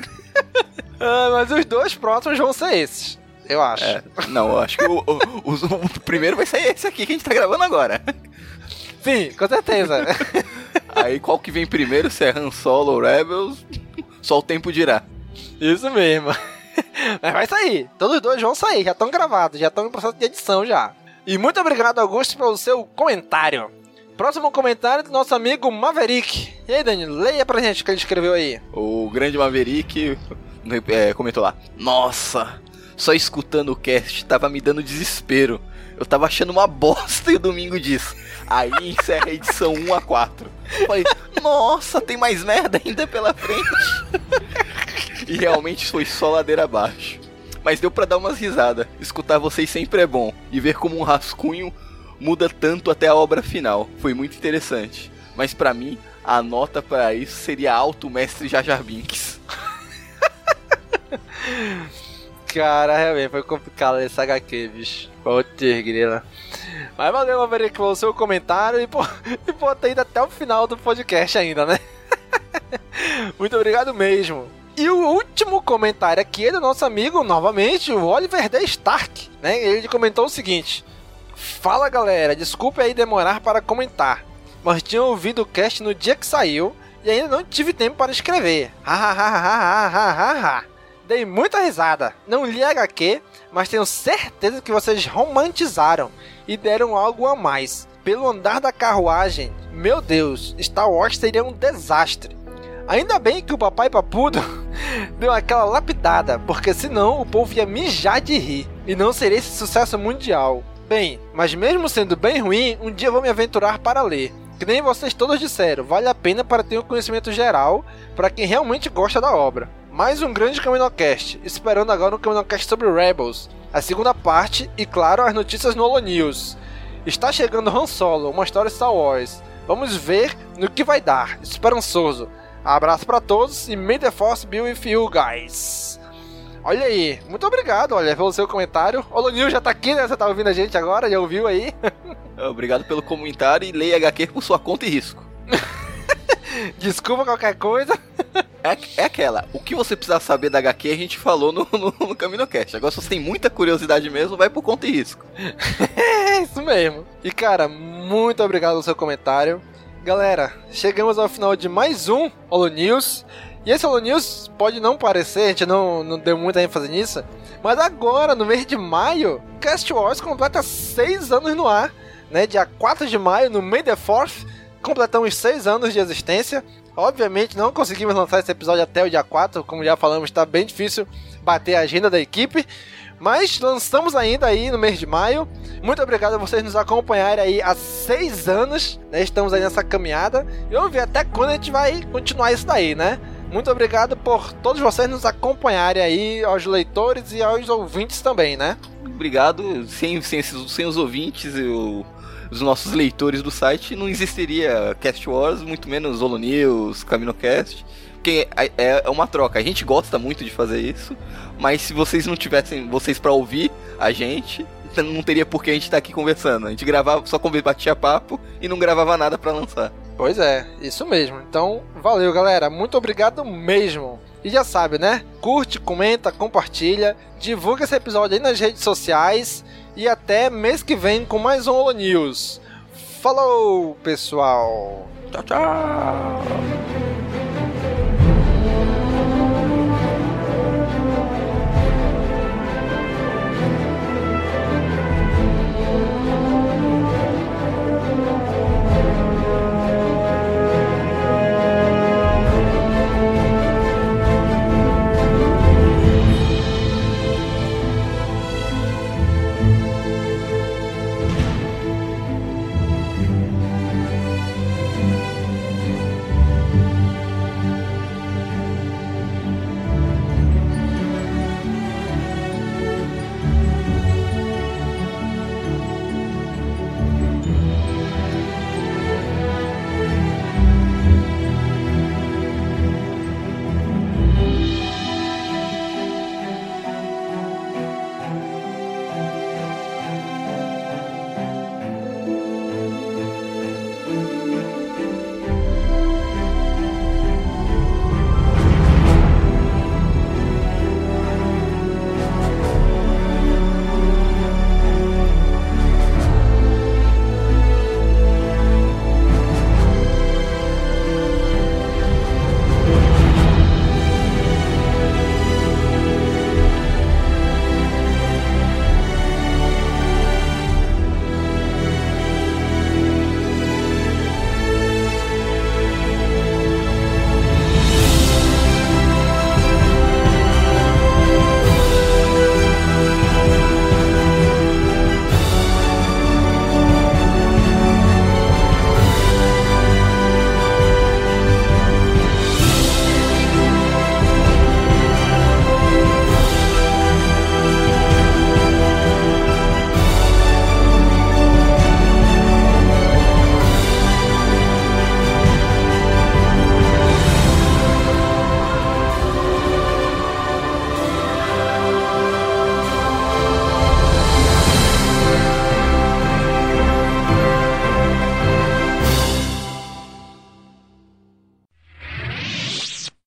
ah, mas os dois próximos vão ser esses. Eu acho. É, não, eu acho que o, o, o, o, primeiro vai ser esse aqui que a gente tá gravando agora. Sim, com certeza. Aí qual que vem primeiro, se é Han Solo ou Rebels, só o tempo dirá. Isso mesmo. Mas vai sair. Todos os dois vão sair, já estão gravados, já estão em processo de edição já. E muito obrigado, Augusto, pelo seu comentário. Próximo comentário do nosso amigo Maverick. E aí, Dani, leia pra gente o que ele escreveu aí. O grande Maverick é, comentou lá. Nossa, só escutando o cast tava me dando desespero. Eu tava achando uma bosta e o domingo disso. Aí encerra a edição 1 a 4. Falei, nossa, tem mais merda ainda pela frente. e realmente foi só ladeira abaixo. Mas deu para dar umas risadas. Escutar vocês sempre é bom. E ver como um rascunho muda tanto até a obra final. Foi muito interessante. Mas para mim, a nota para isso seria alto mestre Jajar Binks. Cara, realmente foi complicado esse HQ, bicho. Putz, grila. Mas valeu, Maverick, pelo seu comentário e por, e até o final do podcast ainda, né? Muito obrigado mesmo. E o último comentário aqui é do nosso amigo, novamente, o Oliver D. Stark. Né? Ele comentou o seguinte: Fala galera, desculpe aí demorar para comentar, mas tinha ouvido o cast no dia que saiu e ainda não tive tempo para escrever. Dei muita risada. Não li HQ, mas tenho certeza que vocês romantizaram e deram algo a mais. Pelo andar da carruagem, meu Deus, Star Wars seria um desastre. Ainda bem que o papai papudo deu aquela lapidada, porque senão o povo ia mijar de rir e não seria esse sucesso mundial. Bem, mas mesmo sendo bem ruim, um dia vou me aventurar para ler. Que nem vocês todos disseram, vale a pena para ter um conhecimento geral para quem realmente gosta da obra mais um grande CaminoCast, esperando agora um CaminoCast sobre Rebels, a segunda parte e, claro, as notícias no Holo News. Está chegando Han Solo, uma história Star Wars. Vamos ver no que vai dar. Esperançoso. Abraço para todos e may the force be with you guys. Olha aí, muito obrigado, olha, pelo seu comentário. O News já tá aqui, né? Você tá ouvindo a gente agora, já ouviu aí? Obrigado pelo comentário e leia HQ por sua conta e risco. Desculpa qualquer coisa. É, é, aquela, o que você precisa saber da HQ a gente falou no, no, no CaminoCast. Agora, se você tem muita curiosidade mesmo, vai por conta e risco. é, isso mesmo. E cara, muito obrigado pelo seu comentário. Galera, chegamos ao final de mais um Holo News. E esse Holo News pode não parecer, a gente não, não deu muita ênfase nisso, mas agora, no mês de maio, Cast Wars completa 6 anos no ar. Né, dia 4 de maio, no May the 4th, completamos 6 anos de existência. Obviamente não conseguimos lançar esse episódio até o dia 4, como já falamos, está bem difícil bater a agenda da equipe. Mas lançamos ainda aí no mês de maio. Muito obrigado a vocês nos acompanharem aí há seis anos. Né? Estamos aí nessa caminhada. E vamos ver até quando a gente vai continuar isso daí, né? Muito obrigado por todos vocês nos acompanharem aí, aos leitores e aos ouvintes também, né? Obrigado. Sem, sem, sem os ouvintes, eu dos nossos leitores do site, não existiria Cast Wars, muito menos Holo News, CaminoCast. Porque é, é uma troca. A gente gosta muito de fazer isso, mas se vocês não tivessem vocês para ouvir a gente, não teria por que a gente estar tá aqui conversando. A gente gravava, só batia papo e não gravava nada para lançar. Pois é, isso mesmo. Então, valeu, galera. Muito obrigado mesmo. E já sabe, né? Curte, comenta, compartilha, divulga esse episódio aí nas redes sociais e até mês que vem com mais um Holo News. Falou, pessoal! Tchau, tchau!